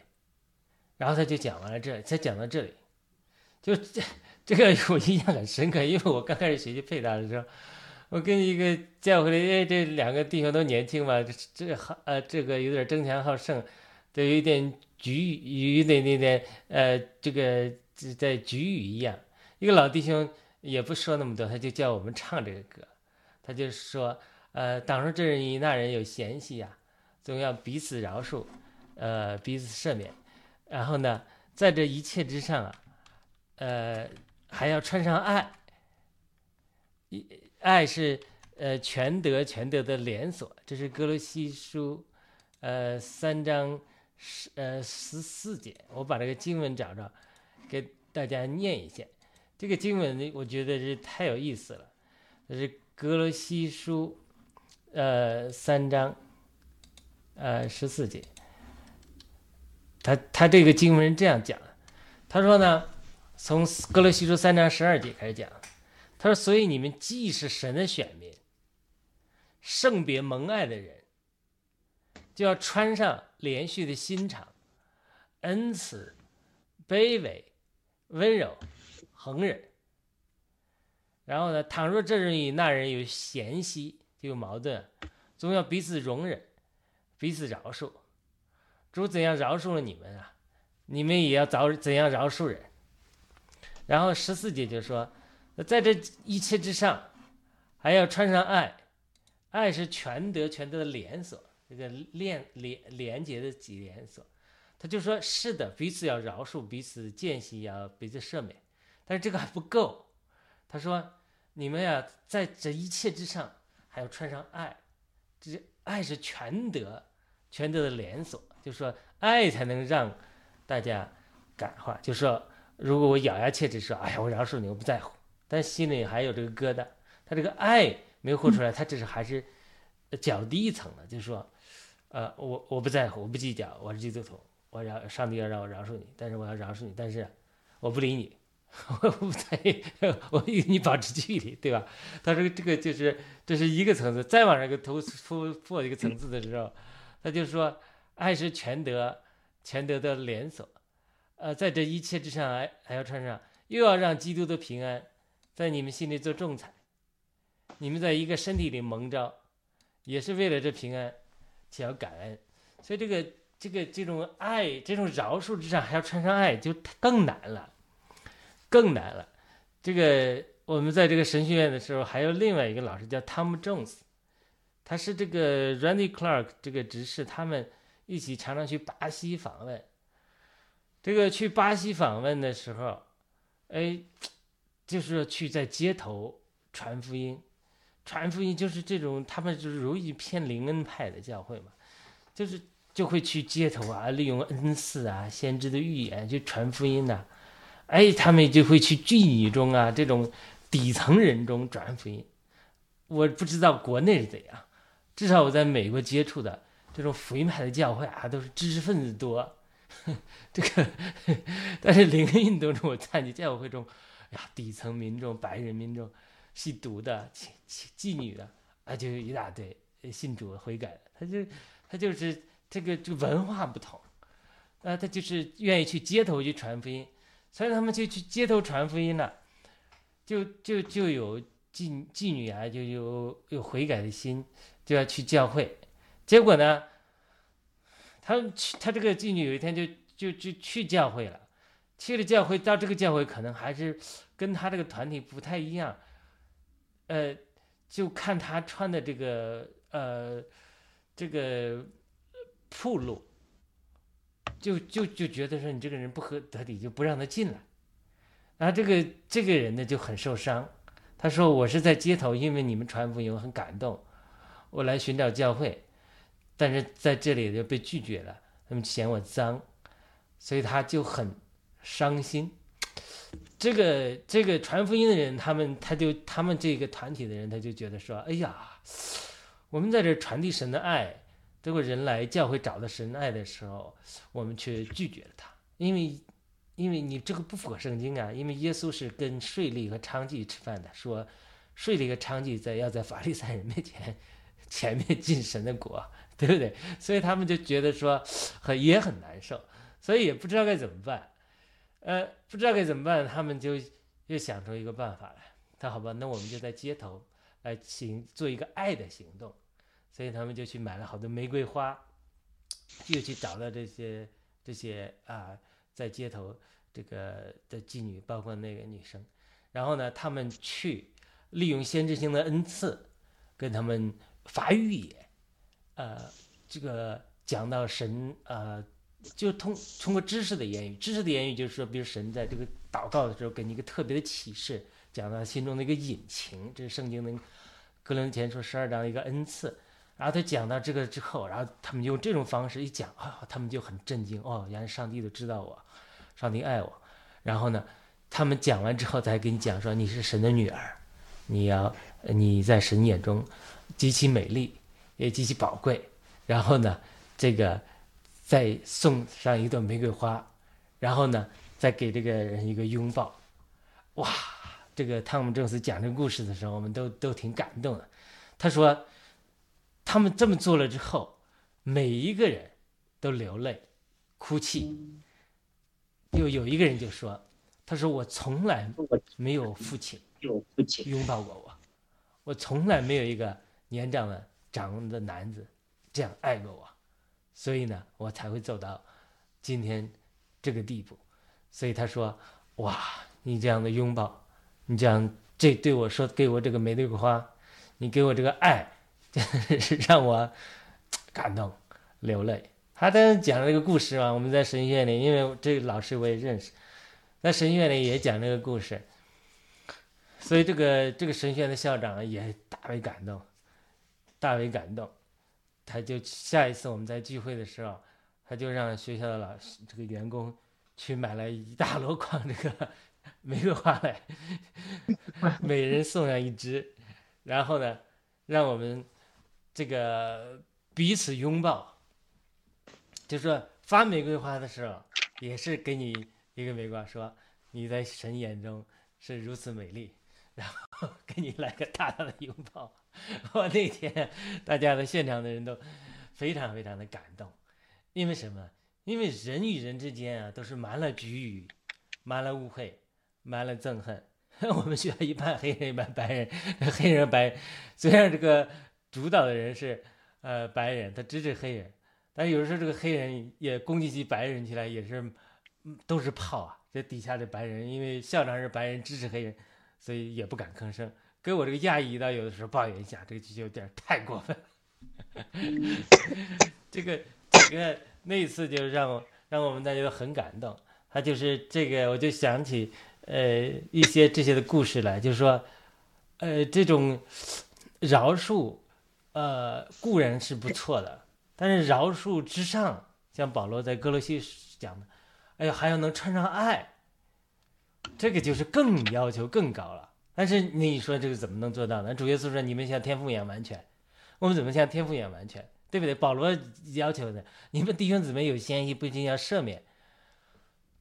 然后他就讲完了这，才讲到这里，就这 这个我印象很深刻，因为我刚开始学习配搭的时候，我跟一个教会里，哎，这两个弟兄都年轻嘛，这这好呃，这个有点争强好胜，都有一点局与那那那呃，这个在局语一样。一个老弟兄也不说那么多，他就叫我们唱这个歌，他就说，呃，倘若这人与那人有嫌隙呀，总要彼此饶恕，呃，彼此赦免。然后呢，在这一切之上啊，呃，还要穿上爱。一爱是呃全德全德的连锁，这是哥罗西书，呃三章十呃十四节。我把这个经文找着，给大家念一下。这个经文呢，我觉得是太有意思了。这是哥罗西书，呃三章，呃十四节。他他这个经文这样讲，他说呢，从哥罗西书三章十二节开始讲，他说：“所以你们既是神的选民，圣别蒙爱的人，就要穿上连续的心肠、恩慈、卑微、温柔、恒忍。然后呢，倘若这人与那人有嫌隙，就有矛盾，总要彼此容忍，彼此饶恕。”主怎样饶恕了你们啊，你们也要早怎样饶恕人。然后十四节就说，在这一切之上，还要穿上爱，爱是全德全德的连锁，这个链连连接的几连锁。他就说是的，彼此要饶恕，彼此间隙要彼此赦免，但是这个还不够。他说你们呀，在这一切之上还要穿上爱，这爱是全德全德的连锁。就说爱才能让大家感化。就说如果我咬牙切齿说：“哎呀，我饶恕你，我不在乎。”但心里还有这个疙瘩，他这个爱没有活出来，他只是还是较低一层的。就是说，呃，我我不在乎，我不计较，我是基督徒，我饶上帝要让我饶恕你，但是我要饶恕你，但是我不理你，我不在意，我与你保持距离，对吧？他说这个就是这是一个层次，再往上一个突突破一个层次的时候，他就说。爱是全德，全德的连锁，呃，在这一切之上，还还要穿上，又要让基督的平安在你们心里做仲裁。你们在一个身体里蒙召，也是为了这平安，且要感恩。所以这个这个这种爱，这种饶恕之上，还要穿上爱，就更难了，更难了。这个我们在这个神学院的时候，还有另外一个老师叫 Tom Jones，他是这个 Randy Clark 这个执事，他们。一起常常去巴西访问。这个去巴西访问的时候，哎，就是去在街头传福音，传福音就是这种，他们就是容易偏灵恩派的教会嘛，就是就会去街头啊，利用恩赐啊、先知的预言去传福音呐。哎，他们就会去妓女中啊，这种底层人中传福音。我不知道国内是怎样，至少我在美国接触的。这种福音派的教会啊，都是知识分子多，这个，但是灵运动中，我参加教会中，呀，底层民众、白人民众，吸毒的、妓妓女的，啊，就一大堆信主悔改，他就他就是这个这个文化不同，啊，他就是愿意去街头去传福音，所以他们就去街头传福音了，就就就有妓妓女啊，就有有悔改的心，就要去教会。结果呢，他去他这个妓女有一天就就就去教会了，去了教会到这个教会可能还是跟他这个团体不太一样，呃，就看他穿的这个呃这个铺路，就就就觉得说你这个人不合得体，就不让他进来。然后这个这个人呢就很受伤，他说我是在街头，因为你们传福音很感动，我来寻找教会。但是在这里就被拒绝了，他们嫌我脏，所以他就很伤心。这个这个传福音的人，他们他就他们这个团体的人，他就觉得说：“哎呀，我们在这传递神的爱，结果人来教会找到神爱的时候，我们却拒绝了他，因为因为你这个不符合圣经啊，因为耶稣是跟税吏和娼妓吃饭的，说税吏和娼妓在要在法利赛人面前前面进神的国，对不对？所以他们就觉得说很也很难受，所以也不知道该怎么办，呃，不知道该怎么办，他们就又想出一个办法来，他好吧，那我们就在街头来行做一个爱的行动，所以他们就去买了好多玫瑰花，又去找到这些这些啊。在街头，这个的妓女，包括那个女生，然后呢，他们去利用先知性的恩赐，跟他们发预言，呃，这个讲到神，呃，就通通过知识的言语，知识的言语就是说，比如神在这个祷告的时候给你一个特别的启示，讲到心中的一个隐情，这是圣经的哥林前书十二章一个恩赐。然后他讲到这个之后，然后他们用这种方式一讲啊，他们就很震惊哦，原来上帝都知道我。上帝爱我，然后呢，他们讲完之后再给你讲说你是神的女儿，你要你在神眼中极其美丽，也极其宝贵。然后呢，这个再送上一朵玫瑰花，然后呢，再给这个人一个拥抱。哇，这个汤姆·正斯讲这个故事的时候，我们都都挺感动的。他说，他们这么做了之后，每一个人都流泪、哭泣。又有一个人就说：“他说我从来没有父亲拥抱过我，我从来没有一个年长的长的男子这样爱过我，所以呢，我才会走到今天这个地步。所以他说：哇，你这样的拥抱，你这样这对我说给我这个玫瑰花，你给我这个爱，真是让我感动流泪。”他在讲这个故事嘛，我们在神学院里，因为这个老师我也认识，在神学院里也讲这个故事，所以这个这个神学院的校长也大为感动，大为感动，他就下一次我们在聚会的时候，他就让学校的老师这个员工去买了一大箩筐这个玫瑰花来，每人送上一支，然后呢，让我们这个彼此拥抱。就说发玫瑰花的时候，也是给你一个玫瑰花，说你在神眼中是如此美丽，然后 给你来个大大的拥抱。我那天大家的现场的人都非常非常的感动，因为什么？因为人与人之间啊，都是满了局域，满了误会，满了憎恨。我们学校一半黑人一半白人，黑人白，虽然这个主导的人是呃白人，他支持黑人。但有的时候，这个黑人也攻击起白人起来，也是，都是炮啊！这底下的白人，因为校长是白人，支持黑人，所以也不敢吭声。给我这个亚裔，倒有的时候抱怨一下，这个就有点太过分。这个这个那一次就让我让我们大家都很感动。他就是这个，我就想起呃一些这些的故事来，就是说，呃这种饶恕，呃固然是不错的。但是饶恕之上，像保罗在哥罗西讲的，哎呀，还要能穿上爱，这个就是更要求更高了。但是你说这个怎么能做到呢？主耶稣说：“你们像天父一样完全。”我们怎么像天父一样完全？对不对？保罗要求的，你们弟兄姊妹有嫌疑，不一定要赦免。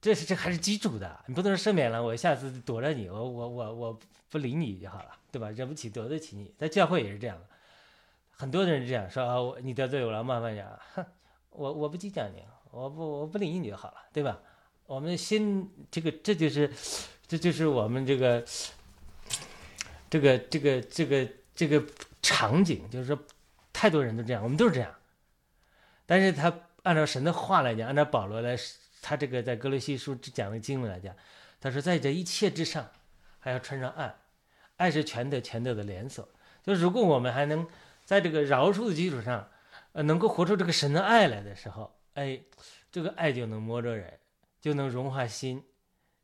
这是这还是基础的，你不能说赦免了，我下次躲着你，我我我我不理你就好了，对吧？惹不起，躲得起你。在教会也是这样的。很多人这样说啊，我你得罪我了，慢慢讲，哼，我我不计较你，我不我不理你就好了，对吧？我们心这个这就是，这就是我们这个，这个这个这个这个场景，就是说，太多人都这样，我们都是这样。但是他按照神的话来讲，按照保罗来，他这个在哥罗西书讲的经文来讲，他说在这一切之上，还要穿上爱，爱是全德全德的连锁。就如果我们还能。在这个饶恕的基础上，呃，能够活出这个神的爱来的时候，哎，这个爱就能摸着人，就能融化心。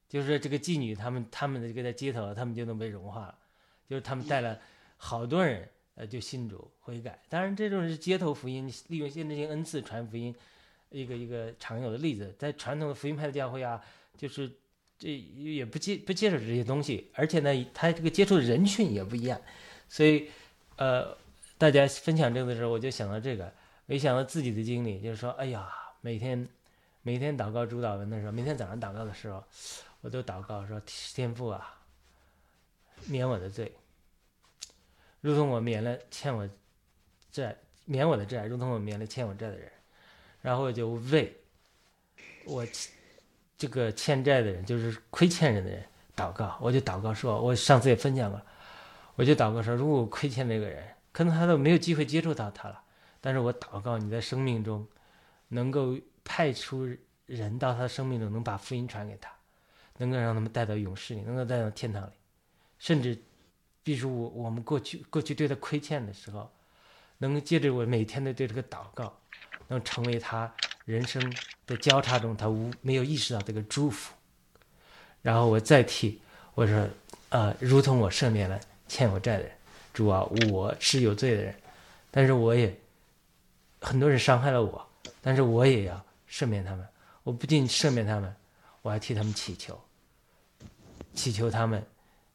就是这个妓女，他们他们的这个在街头，他们就能被融化了。就是他们带了好多人，呃，就信主悔改。当然，这种是街头福音，利用先知性恩赐传福音，一个一个常有的例子。在传统的福音派的教会啊，就是这也不接不接受这些东西，而且呢，他这个接触的人群也不一样，所以，呃。大家分享这个的时候，我就想到这个，没想到自己的经历，就是说，哎呀，每天每天祷告主祷文的时候，每天早上祷告的时候，我都祷告说：“天父啊，免我的罪，如同我免了欠我债，免我的债，如同我免了欠我债的人。”然后我就为我这个欠债的人，就是亏欠人的人祷告。我就祷告说：“我上次也分享过，我就祷告说，如果我亏欠那个人，可能他都没有机会接触到他了。但是我祷告你在生命中能够派出人到他的生命中，能把福音传给他，能够让他们带到勇士里，能够带到天堂里，甚至，比如我我们过去过去对他亏欠的时候，能借着我每天的对这个祷告。”能成为他人生的交叉中，他无没有意识到这个祝福。然后我再替我说，呃，如同我赦免了欠我债的人，主啊，我是有罪的人，但是我也很多人伤害了我，但是我也要赦免他们。我不仅赦免他们，我还替他们祈求，祈求他们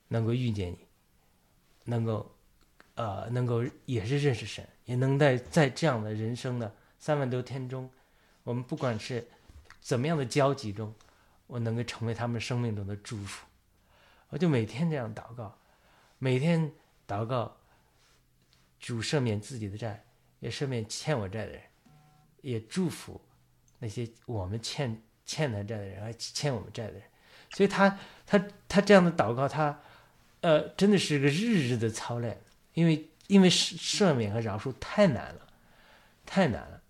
能够遇见你，能够呃，能够也是认识神，也能在在这样的人生的。三万多天中，我们不管是怎么样的交集中，我能够成为他们生命中的祝福。我就每天这样祷告，每天祷告，主赦免自己的债，也赦免欠我债的人，也祝福那些我们欠欠他债的人，还欠我们债的人。所以他他他这样的祷告，他呃真的是个日日的操练，因为因为赦赦免和饶恕太难了，太难了。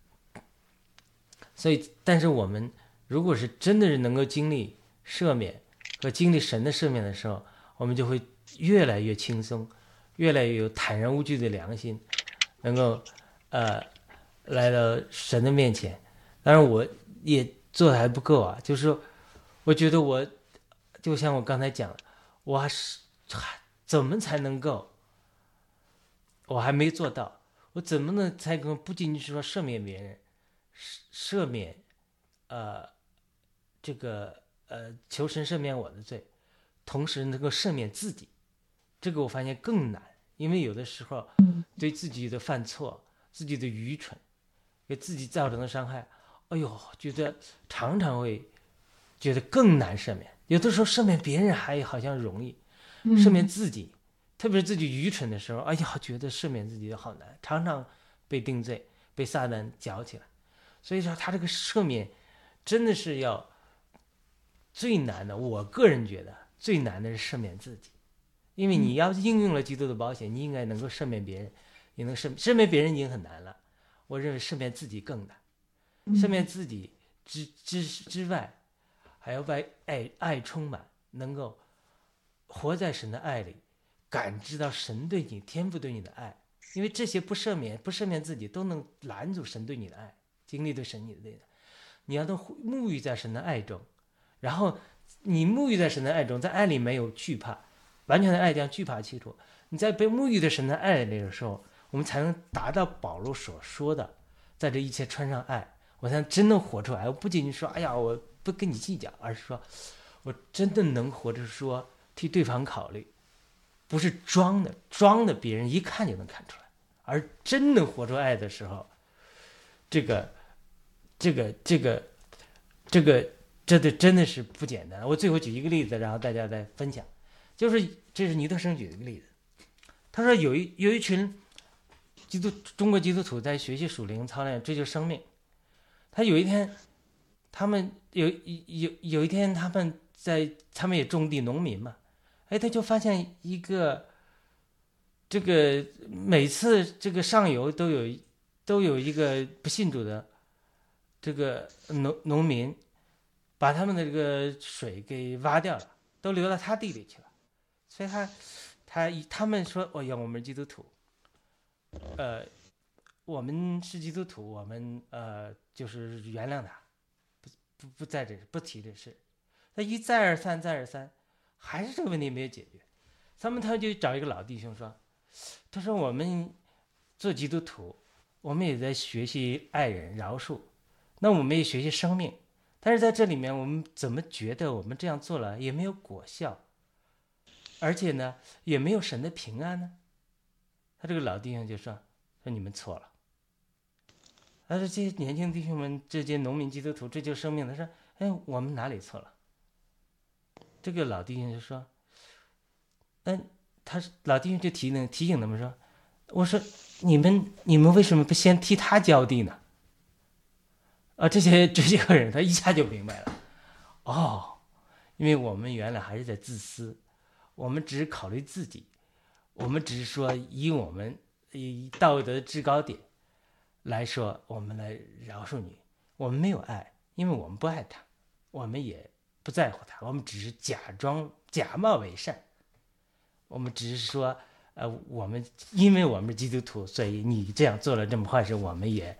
所以，但是我们如果是真的是能够经历赦免和经历神的赦免的时候，我们就会越来越轻松，越来越有坦然无惧的良心，能够呃来到神的面前。当然，我也做的还不够啊，就是，我觉得我就像我刚才讲，我还是怎么才能够，我还没做到，我怎么能才能不仅仅是说赦免别人？赦免，呃，这个呃，求神赦免我的罪，同时能够赦免自己，这个我发现更难，因为有的时候对自己的犯错、自己的愚蠢，给自己造成的伤害，哎呦，觉得常常会觉得更难赦免。有的时候赦免别人还好像容易，赦免自己，特别是自己愚蠢的时候，哎呀，觉得赦免自己好难，常常被定罪，被撒旦搅起来。所以说，他这个赦免，真的是要最难的。我个人觉得最难的是赦免自己，因为你要应用了基督的保险，你应该能够赦免别人，也能赦赦免别人已经很难了。我认为赦免自己更难，赦免自己之之之外，还要被爱爱充满，能够活在神的爱里，感知到神对你天赋对你的爱。因为这些不赦免、不赦免自己，都能拦阻神对你的爱。经历对神你的对的，你要都沐浴在神的爱中，然后你沐浴在神的爱中，在爱里没有惧怕，完全的爱将惧怕去除。你在被沐浴的神的爱里的时候，我们才能达到保罗所说的，在这一切穿上爱，我才能真的活出来。我不仅仅说，哎呀，我不跟你计较，而是说我真的能活着，说替对方考虑，不是装的，装的别人一看就能看出来，而真能活出爱的时候，这个。这个这个这个，这的真的是不简单。我最后举一个例子，然后大家再分享。就是这是尼特生举的一个例子。他说有一有一群基督中国基督徒在学习属灵操练追求生命。他有一天，他们有有有一天他们在他们也种地农民嘛，哎，他就发现一个这个每次这个上游都有都有一个不信主的。这个农农民把他们的这个水给挖掉了，都流到他地里去了，所以他他他们说：“哦呀，我们基督徒，呃，我们是基督徒，我们呃就是原谅他，不不不在这不提这事。”他一再而三再而三，还是这个问题没有解决。他们他就找一个老弟兄说：“他说我们做基督徒，我们也在学习爱人饶恕。”那我们也学习生命，但是在这里面，我们怎么觉得我们这样做了也没有果效，而且呢，也没有神的平安呢？他这个老弟兄就说：“说你们错了。他说这些年轻弟兄们，这些农民基督徒，这就生命。他说，哎，我们哪里错了？这个老弟兄就说，嗯，他老弟兄就提醒提醒他们说，我说你们你们为什么不先替他浇地呢？啊，这些这些个人他一下就明白了，哦，因为我们原来还是在自私，我们只考虑自己，我们只是说以我们以道德制高点来说，我们来饶恕你，我们没有爱，因为我们不爱他，我们也不在乎他，我们只是假装假冒为善，我们只是说，呃，我们因为我们是基督徒，所以你这样做了这么坏事，我们也。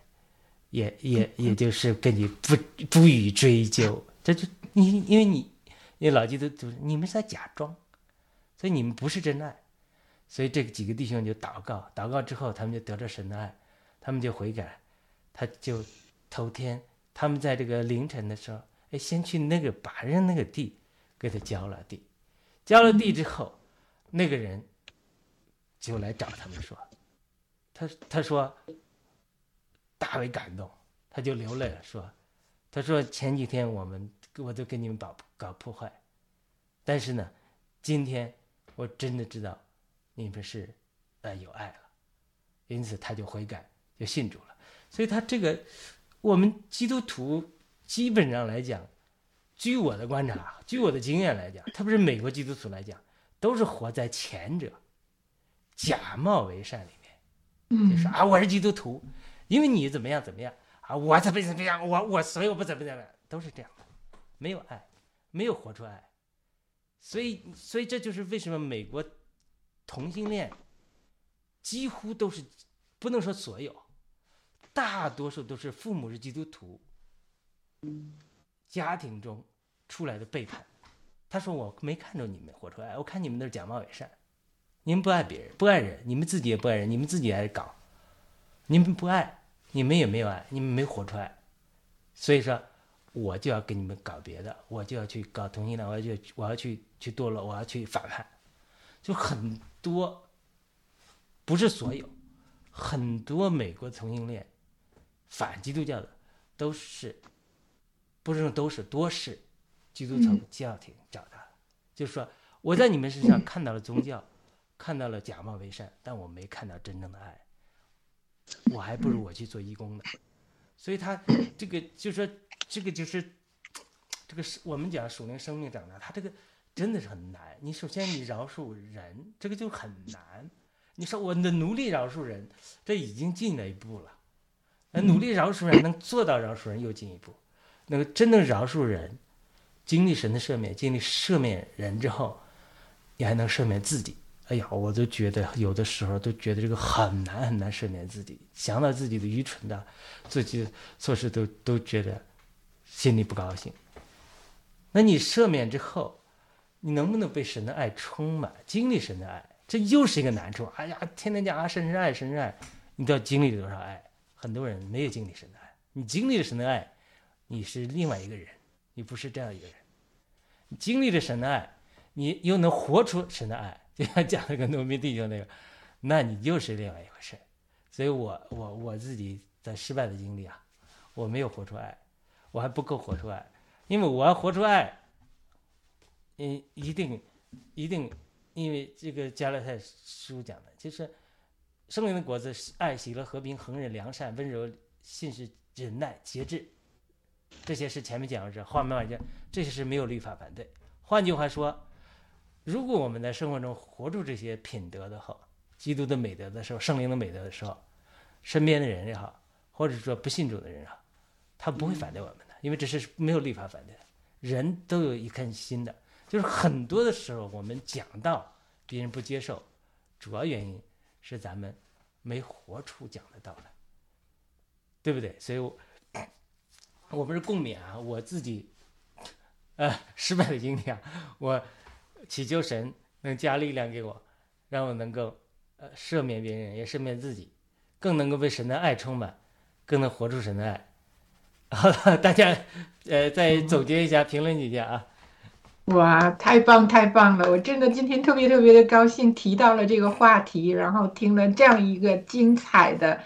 也也也就是跟你不不予追究，这就你因为你，因为老基督徒你们是在假装，所以你们不是真爱，所以这几个弟兄就祷告，祷告之后他们就得着神的爱，他们就悔改，他就头天他们在这个凌晨的时候，先去那个把人那个地给他浇了地，浇了地之后，那个人就来找他们说，他他说。大为感动，他就流泪了，说：“他说前几天我们我都给你们搞搞破坏，但是呢，今天我真的知道你们是呃有爱了，因此他就悔改，就信主了。所以他这个我们基督徒基本上来讲，据我的观察，据我的经验来讲，特别是美国基督徒来讲，都是活在前者假冒为善里面，就是啊我是基督徒。”因为你怎么样怎么样啊？我怎么怎么样？我我所以我不怎么怎么样，都是这样的，没有爱，没有活出爱，所以所以这就是为什么美国同性恋几乎都是不能说所有，大多数都是父母是基督徒，家庭中出来的背叛。他说我没看着你们活出来，我看你们都是假冒伪善，你们不爱别人，不爱人，你们自己也不爱人，你们自己爱搞。你们不爱，你们也没有爱，你们没活出来，所以说，我就要跟你们搞别的，我就要去搞同性恋，我要去，我要去去堕落，我要去反叛，就很多，不是所有，很多美国同性恋，反基督教的，都是，不是说都是，多是，基督教教廷找的，就是说我在你们身上看到了宗教，看到了假冒为善，但我没看到真正的爱。我还不如我去做义工呢，所以他这个就说这个就是这个是我们讲属灵生命长大，他这个真的是很难。你首先你饶恕人，这个就很难。你说我的努力饶恕人，这已经进了一步了。那努力饶恕人，能做到饶恕人又进一步。那个真能饶恕人，经历神的赦免，经历赦免人之后，你还能赦免自己。哎呀，我都觉得有的时候都觉得这个很难很难赦免自己，想到自己的愚蠢的，自己做事都都觉得心里不高兴。那你赦免之后，你能不能被神的爱充满，经历神的爱？这又是一个难处。哎呀，天天讲啊，神是爱，神是爱，你都要经历多少爱？很多人没有经历神的爱，你经历了神的爱，你是另外一个人，你不是这样一个人。经历了神的爱，你又能活出神的爱。就像讲那个农民弟兄那个，那你又是另外一回事。所以我我我自己在失败的经历啊，我没有活出爱，我还不够活出爱，因为我要活出爱，嗯，一定一定，因为这个加勒泰书讲的，就是圣灵的果子是爱、喜乐、和平、恒忍、良善、温柔、信实、忍耐、节制，这些是前面讲的是后面讲，这些是没有立法反对。换句话说。如果我们在生活中活出这些品德的好，基督的美德的时候，圣灵的美德的时候，身边的人也好，或者说不信主的人啊，他不会反对我们的，因为这是没有立法反对的，人都有一颗心的。就是很多的时候，我们讲到别人不接受，主要原因是咱们没活出讲的道来，对不对？所以，我我不是共勉啊，我自己，呃，失败的经历啊，我。祈求神能加力量给我，让我能够呃赦免别人，也赦免自己，更能够被神的爱充满，更能活出神的爱。好了，大家呃再总结一下，评论几下啊。哇，太棒太棒了！我真的今天特别特别的高兴，提到了这个话题，然后听了这样一个精彩的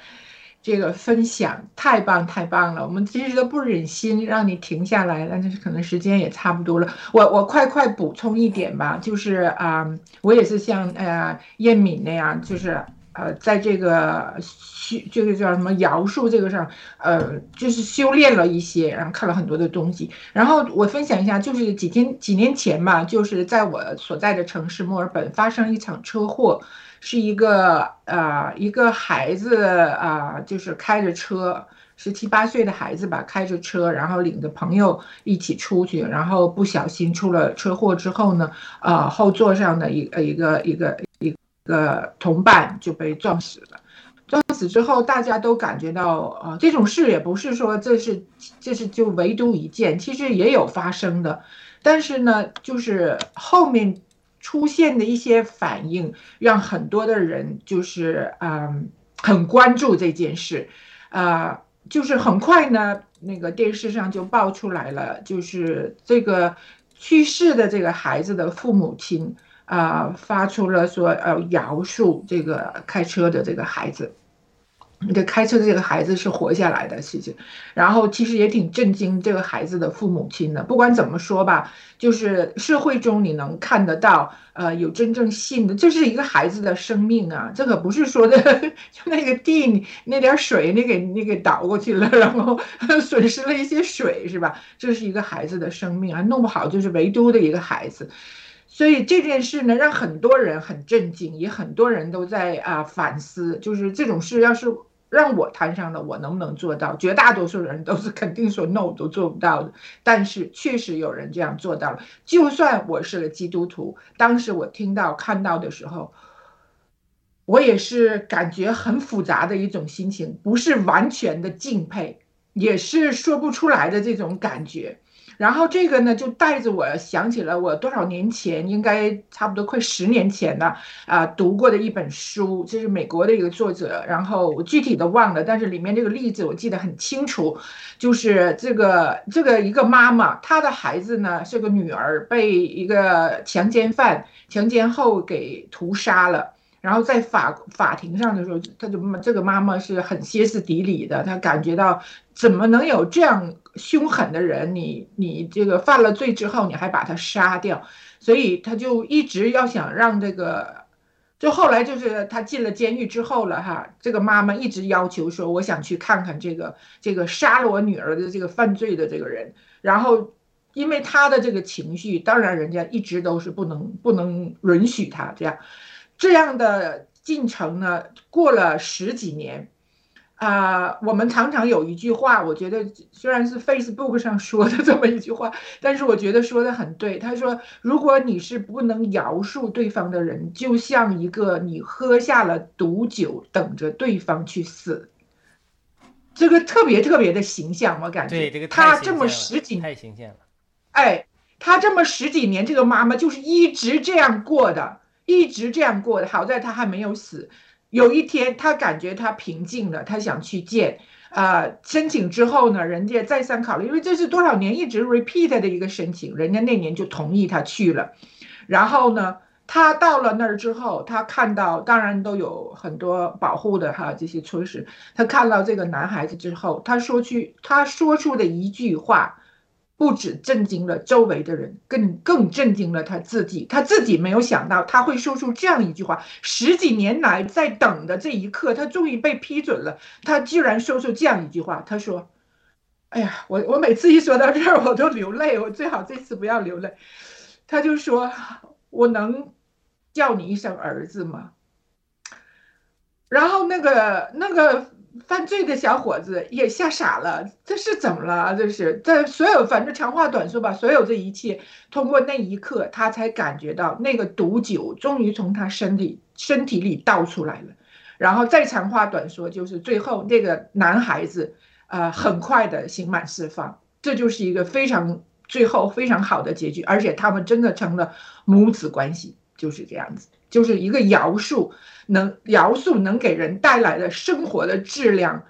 这个分享，太棒太棒了！我们其实都不忍心让你停下来，但是可能时间也差不多了。我我快快补充一点吧，就是啊，我也是像呃燕敏那样，就是呃在这个修这个叫什么摇树这个上，呃就是修炼了一些，然后看了很多的东西。然后我分享一下，就是几天几年前吧，就是在我所在的城市墨尔本发生一场车祸。是一个呃一个孩子啊，就是开着车，十七八岁的孩子吧，开着车，然后领着朋友一起出去，然后不小心出了车祸之后呢，呃，后座上的一呃一个一个一个同伴就被撞死了。撞死之后，大家都感觉到啊，这种事也不是说这是这是就唯独一件，其实也有发生的，但是呢，就是后面。出现的一些反应，让很多的人就是嗯很关注这件事，啊，就是很快呢，那个电视上就爆出来了，就是这个去世的这个孩子的父母亲啊，发出了说呃饶恕这个开车的这个孩子。你这开车的这个孩子是活下来的事情，然后其实也挺震惊这个孩子的父母亲的。不管怎么说吧，就是社会中你能看得到，呃，有真正信的，这是一个孩子的生命啊，这可不是说的 就那个地那点水你给你给倒过去了，然后 损失了一些水是吧？这是一个孩子的生命啊，弄不好就是唯独的一个孩子。所以这件事呢，让很多人很震惊，也很多人都在啊反思，就是这种事要是。让我摊上的，我能不能做到？绝大多数人都是肯定说 no，都做不到的。但是确实有人这样做到了。就算我是个基督徒，当时我听到看到的时候，我也是感觉很复杂的一种心情，不是完全的敬佩，也是说不出来的这种感觉。然后这个呢，就带着我想起了我多少年前，应该差不多快十年前了啊，读过的一本书，这是美国的一个作者，然后我具体的忘了，但是里面这个例子我记得很清楚，就是这个这个一个妈妈，她的孩子呢是个女儿，被一个强奸犯强奸后给屠杀了。然后在法法庭上的时候，他就这个妈妈是很歇斯底里的，她感觉到怎么能有这样凶狠的人？你你这个犯了罪之后，你还把他杀掉，所以他就一直要想让这个，就后来就是他进了监狱之后了哈，这个妈妈一直要求说，我想去看看这个这个杀了我女儿的这个犯罪的这个人，然后因为他的这个情绪，当然人家一直都是不能不能允许他这样。这样的进程呢，过了十几年，啊，我们常常有一句话，我觉得虽然是 Facebook 上说的这么一句话，但是我觉得说的很对。他说，如果你是不能饶恕对方的人，就像一个你喝下了毒酒，等着对方去死。这个特别特别的形象，我感觉。对这个他这么十几太形象了。哎，他这么十几年，这个妈妈就是一直这样过的。一直这样过的，好在他还没有死。有一天，他感觉他平静了，他想去见，啊，申请之后呢，人家再三考虑，因为这是多少年一直 repeat 的一个申请，人家那年就同意他去了。然后呢，他到了那儿之后，他看到，当然都有很多保护的哈这些措施。他看到这个男孩子之后，他说去，他说出的一句话。不止震惊了周围的人，更更震惊了他自己。他自己没有想到他会说出这样一句话。十几年来在等的这一刻，他终于被批准了。他居然说出这样一句话。他说：“哎呀，我我每次一说到这儿，我都流泪。我最好这次不要流泪。”他就说：“我能叫你一声儿子吗？”然后那个那个。犯罪的小伙子也吓傻了，这是怎么了？这是在所有，反正长话短说吧，所有这一切，通过那一刻，他才感觉到那个毒酒终于从他身体身体里倒出来了。然后再长话短说，就是最后那个男孩子，呃，很快的刑满释放，这就是一个非常最后非常好的结局，而且他们真的成了母子关系，就是这样子。就是一个摇树，能摇树能给人带来的生活的质量，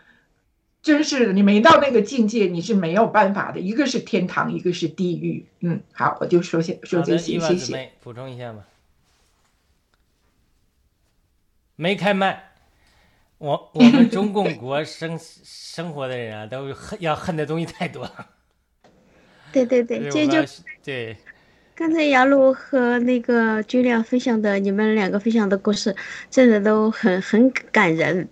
真是你没到那个境界，你是没有办法的。一个是天堂，一个是地狱。嗯，好，我就说些说这些，谢谢。补充一下吧。没开麦，我我们中共国生生活的人啊，都恨要恨的东西太多了。对对对，这就对。刚才雅璐和那个君亮分享的，你们两个分享的故事，真的都很很感人。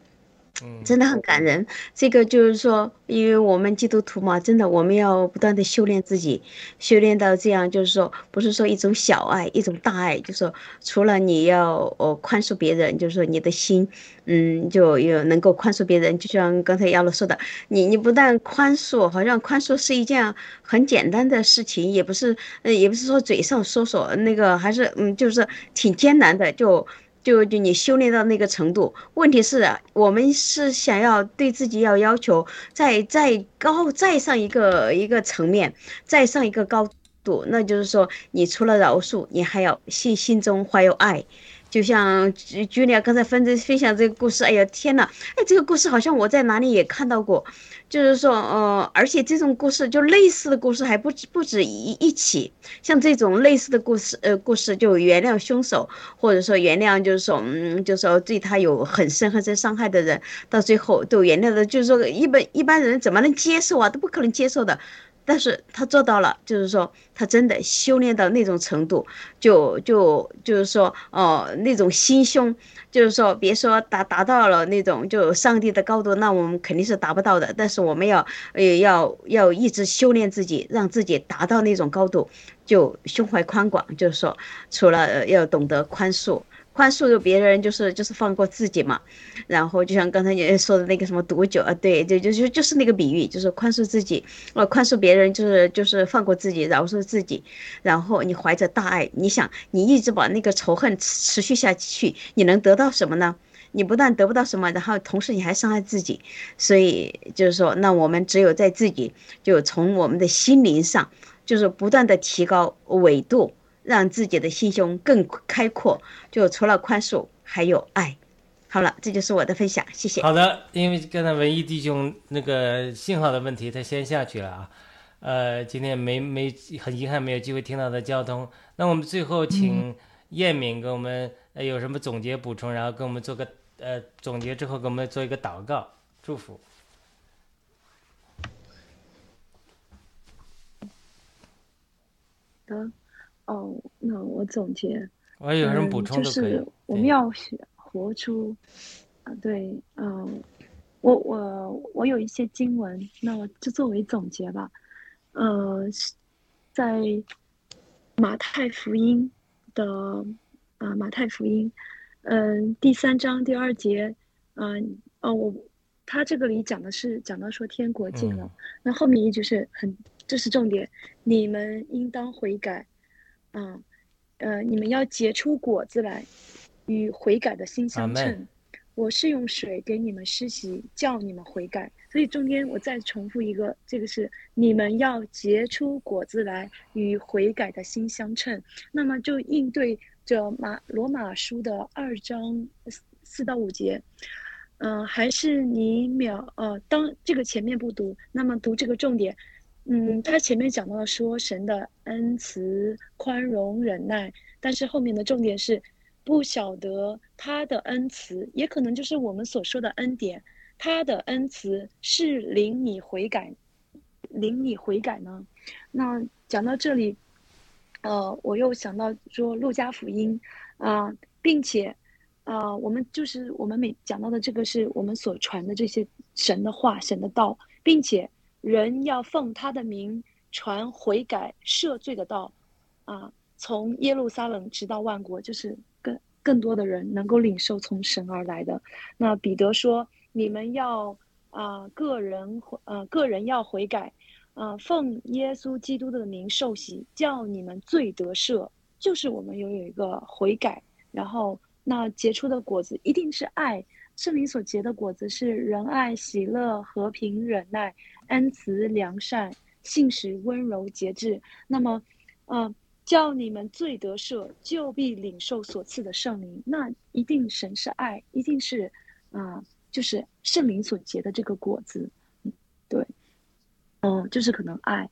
真的很感人。这个就是说，因为我们基督徒嘛，真的我们要不断的修炼自己，修炼到这样，就是说，不是说一种小爱，一种大爱，就是说，除了你要哦宽恕别人，就是说你的心，嗯，就有能够宽恕别人。就像刚才亚罗说的，你你不但宽恕，好像宽恕是一件很简单的事情，也不是，呃，也不是说嘴上说说那个，还是嗯，就是挺艰难的，就。就就你修炼到那个程度，问题是，我们是想要对自己要要求再再高再上一个一个层面，再上一个高度，那就是说，你除了饶恕，你还要心心中怀有爱。就像举举例刚才分分享这个故事，哎呀天呐，哎，这个故事好像我在哪里也看到过，就是说，呃，而且这种故事就类似的故事还不止不止一一起，像这种类似的故事，呃，故事就原谅凶手，或者说原谅，就是说，嗯，就是说对他有很深很深伤害的人，到最后都原谅的，就是说一般一般人怎么能接受啊？都不可能接受的。但是他做到了，就是说他真的修炼到那种程度，就就就是说，哦，那种心胸，就是说，别说达达到了那种就上帝的高度，那我们肯定是达不到的。但是我们要，呃，要要一直修炼自己，让自己达到那种高度，就胸怀宽广，就是说，除了要懂得宽恕。宽恕别人就是就是放过自己嘛，然后就像刚才你说的那个什么毒酒啊，对，就就就就是那个比喻，就是宽恕自己，呃，宽恕别人就是就是放过自己，饶恕自己，然后你怀着大爱，你想你一直把那个仇恨持续下去，你能得到什么呢？你不但得不到什么，然后同时你还伤害自己，所以就是说，那我们只有在自己就从我们的心灵上，就是不断的提高纬度。让自己的心胸更开阔，就除了宽恕，还有爱。好了，这就是我的分享，谢谢。好的，因为刚才文艺弟兄那个信号的问题，他先下去了啊。呃，今天没没很遗憾没有机会听到的交通。那我们最后请叶敏给我们有什么总结补充，然后跟我们做个呃总结之后给我们做一个祷告祝福。的。哦，那我总结，我有补充就是我们要学活出，啊，对，嗯，我我我有一些经文，那我就作为总结吧，呃，在马太福音的啊马太福音，嗯，第三章第二节，嗯，哦，我他这个里讲的是讲到说天国近了，那后面一句是很这是重点，你们应当悔改。嗯，呃，你们要结出果子来，与悔改的心相称。我是用水给你们施洗，叫你们悔改。所以中间我再重复一个，这个是你们要结出果子来，与悔改的心相称。那么就应对着马罗马书的二章四到五节。嗯，还是你秒呃，当这个前面不读，那么读这个重点。嗯，他前面讲到了说神的恩慈、宽容、忍耐，但是后面的重点是不晓得他的恩慈，也可能就是我们所说的恩典。他的恩慈是领你悔改，领你悔改呢？那讲到这里，呃，我又想到说路加福音啊，并且啊，我们就是我们每讲到的这个是我们所传的这些神的话、神的道，并且。人要奉他的名传悔改赦罪的道，啊，从耶路撒冷直到万国，就是更更多的人能够领受从神而来的。那彼得说：“你们要啊，个人呃，个人要悔改，啊，奉耶稣基督的名受洗，叫你们罪得赦。”就是我们有有一个悔改，然后那结出的果子一定是爱。圣灵所结的果子是仁爱、喜乐、和平、忍耐。恩慈、良善、信实、温柔、节制。那么，嗯，叫你们罪得赦，就必领受所赐的圣灵。那一定神是爱，一定是，啊，就是圣灵所结的这个果子。对，嗯，就是可能爱，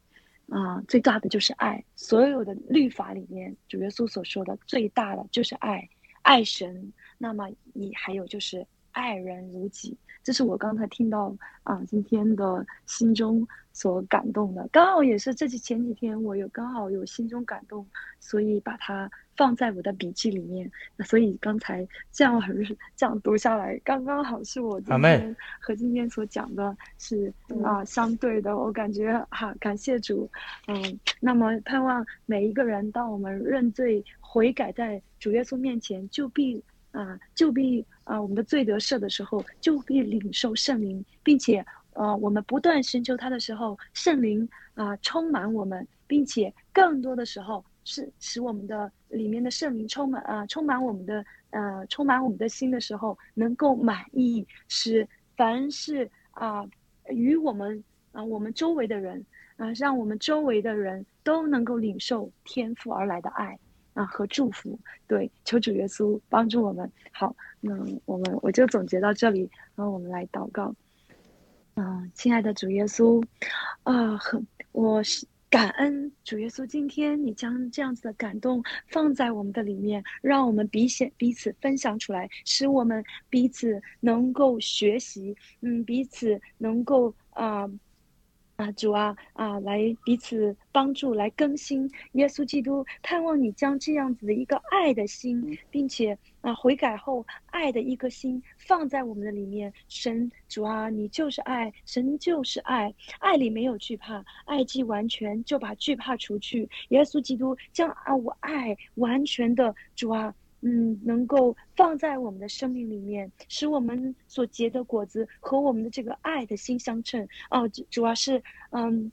啊，最大的就是爱。所有的律法里面，主耶稣所说的最大的就是爱，爱神。那么你还有就是爱人如己。这是我刚才听到啊，今天的心中所感动的，刚好也是这几前几天我有刚好有心中感动，所以把它放在我的笔记里面。那所以刚才这样很这样读下来，刚刚好是我今天和今天所讲的是啊相对的。我感觉哈，感谢主，嗯，那么盼望每一个人，当我们认罪悔改在主耶稣面前，就必。啊，就必啊，我们的罪得赦的时候，就可以领受圣灵，并且，呃，我们不断寻求他的时候，圣灵啊充满我们，并且更多的时候是使我们的里面的圣灵充满啊，充满我们的呃，充满我们的心的时候，能够满意，使凡是啊与我们啊我们周围的人啊，让我们周围的人都能够领受天赋而来的爱。啊，和祝福，对，求主耶稣帮助我们。好，那我们我就总结到这里，然后我们来祷告。嗯，亲爱的主耶稣，啊，很，我是感恩主耶稣，今天你将这样子的感动放在我们的里面，让我们彼此彼此分享出来，使我们彼此能够学习，嗯，彼此能够啊。啊，主啊，啊，来彼此帮助，来更新耶稣基督，盼望你将这样子的一个爱的心，并且啊悔改后爱的一颗心放在我们的里面。神主啊，你就是爱，神就是爱，爱里没有惧怕，爱既完全，就把惧怕除去。耶稣基督将啊我爱完全的主啊。嗯，能够放在我们的生命里面，使我们所结的果子和我们的这个爱的心相称。哦，主主要是，嗯，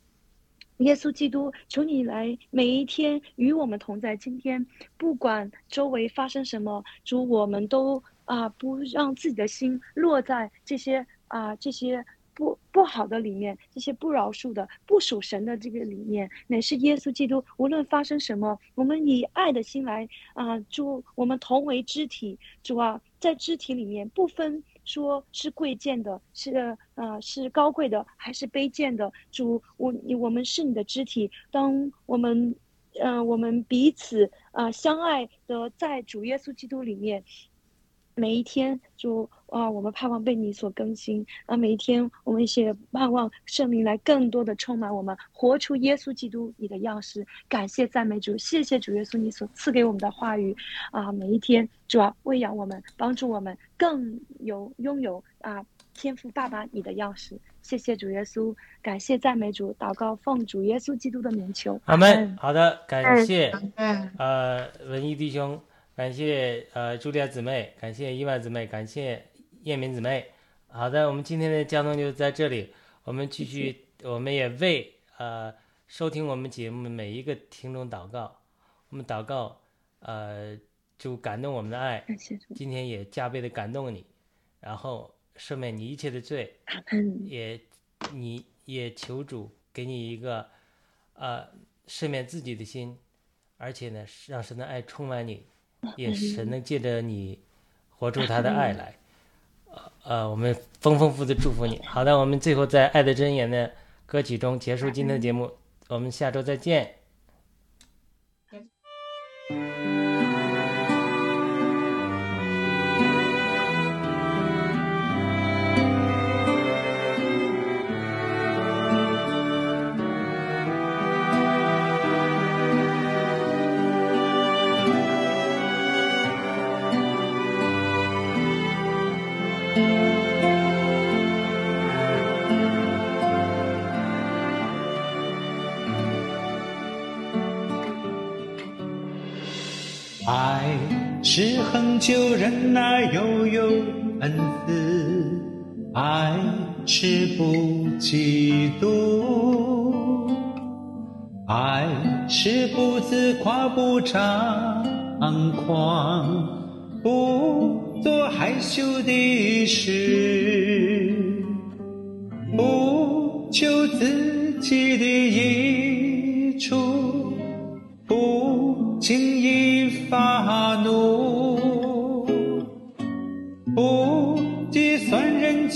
耶稣基督，求你来每一天与我们同在。今天不管周围发生什么，主，我们都啊不让自己的心落在这些啊这些。不不好的里面，这些不饶恕的、不属神的这个里面，乃是耶稣基督。无论发生什么，我们以爱的心来啊，主，我们同为肢体，主啊，在肢体里面不分说是贵贱的，是啊是高贵的还是卑贱的，主，我我们是你的肢体。当我们嗯我们彼此啊相爱的在主耶稣基督里面。每一天，主啊，我们盼望被你所更新啊！每一天，我们也盼望圣灵来更多的充满我们，活出耶稣基督你的样式。感谢赞美主，谢谢主耶稣你所赐给我们的话语啊！每一天，主啊，喂养我们，帮助我们更有拥有啊天赋爸爸你的样式。谢谢主耶稣，感谢赞美主，祷告奉主耶稣基督的名求。阿门。好的，感谢呃文艺弟兄。感谢呃茱莉亚姊妹，感谢伊万姊妹，感谢叶敏姊妹。好的，我们今天的交通就在这里。我们继续，我们也为呃收听我们节目每一个听众祷告。我们祷告，呃，就感动我们的爱。今天也加倍的感动你，然后赦免你一切的罪。也，你也求主给你一个呃赦免自己的心，而且呢，让神的爱充满你。也神能借着你活出他的爱来，呃，我们丰丰富的祝福你。好的，我们最后在《爱的箴言》的歌曲中结束今天的节目，我们下周再见。就忍耐，又有恩慈；爱是不嫉妒，爱是不自夸，不张狂，不做害羞的事，不求自己的益处，不轻易发怒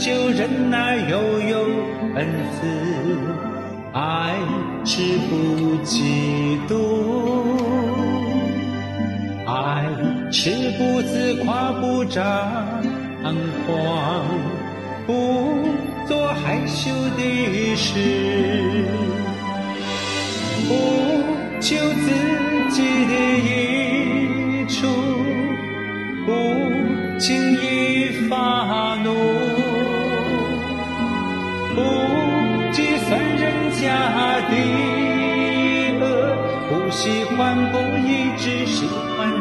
恒久忍耐，又有恩慈；爱是不嫉妒，爱是不自夸，不张狂，不做害羞的事，不求自己的益处，不轻易发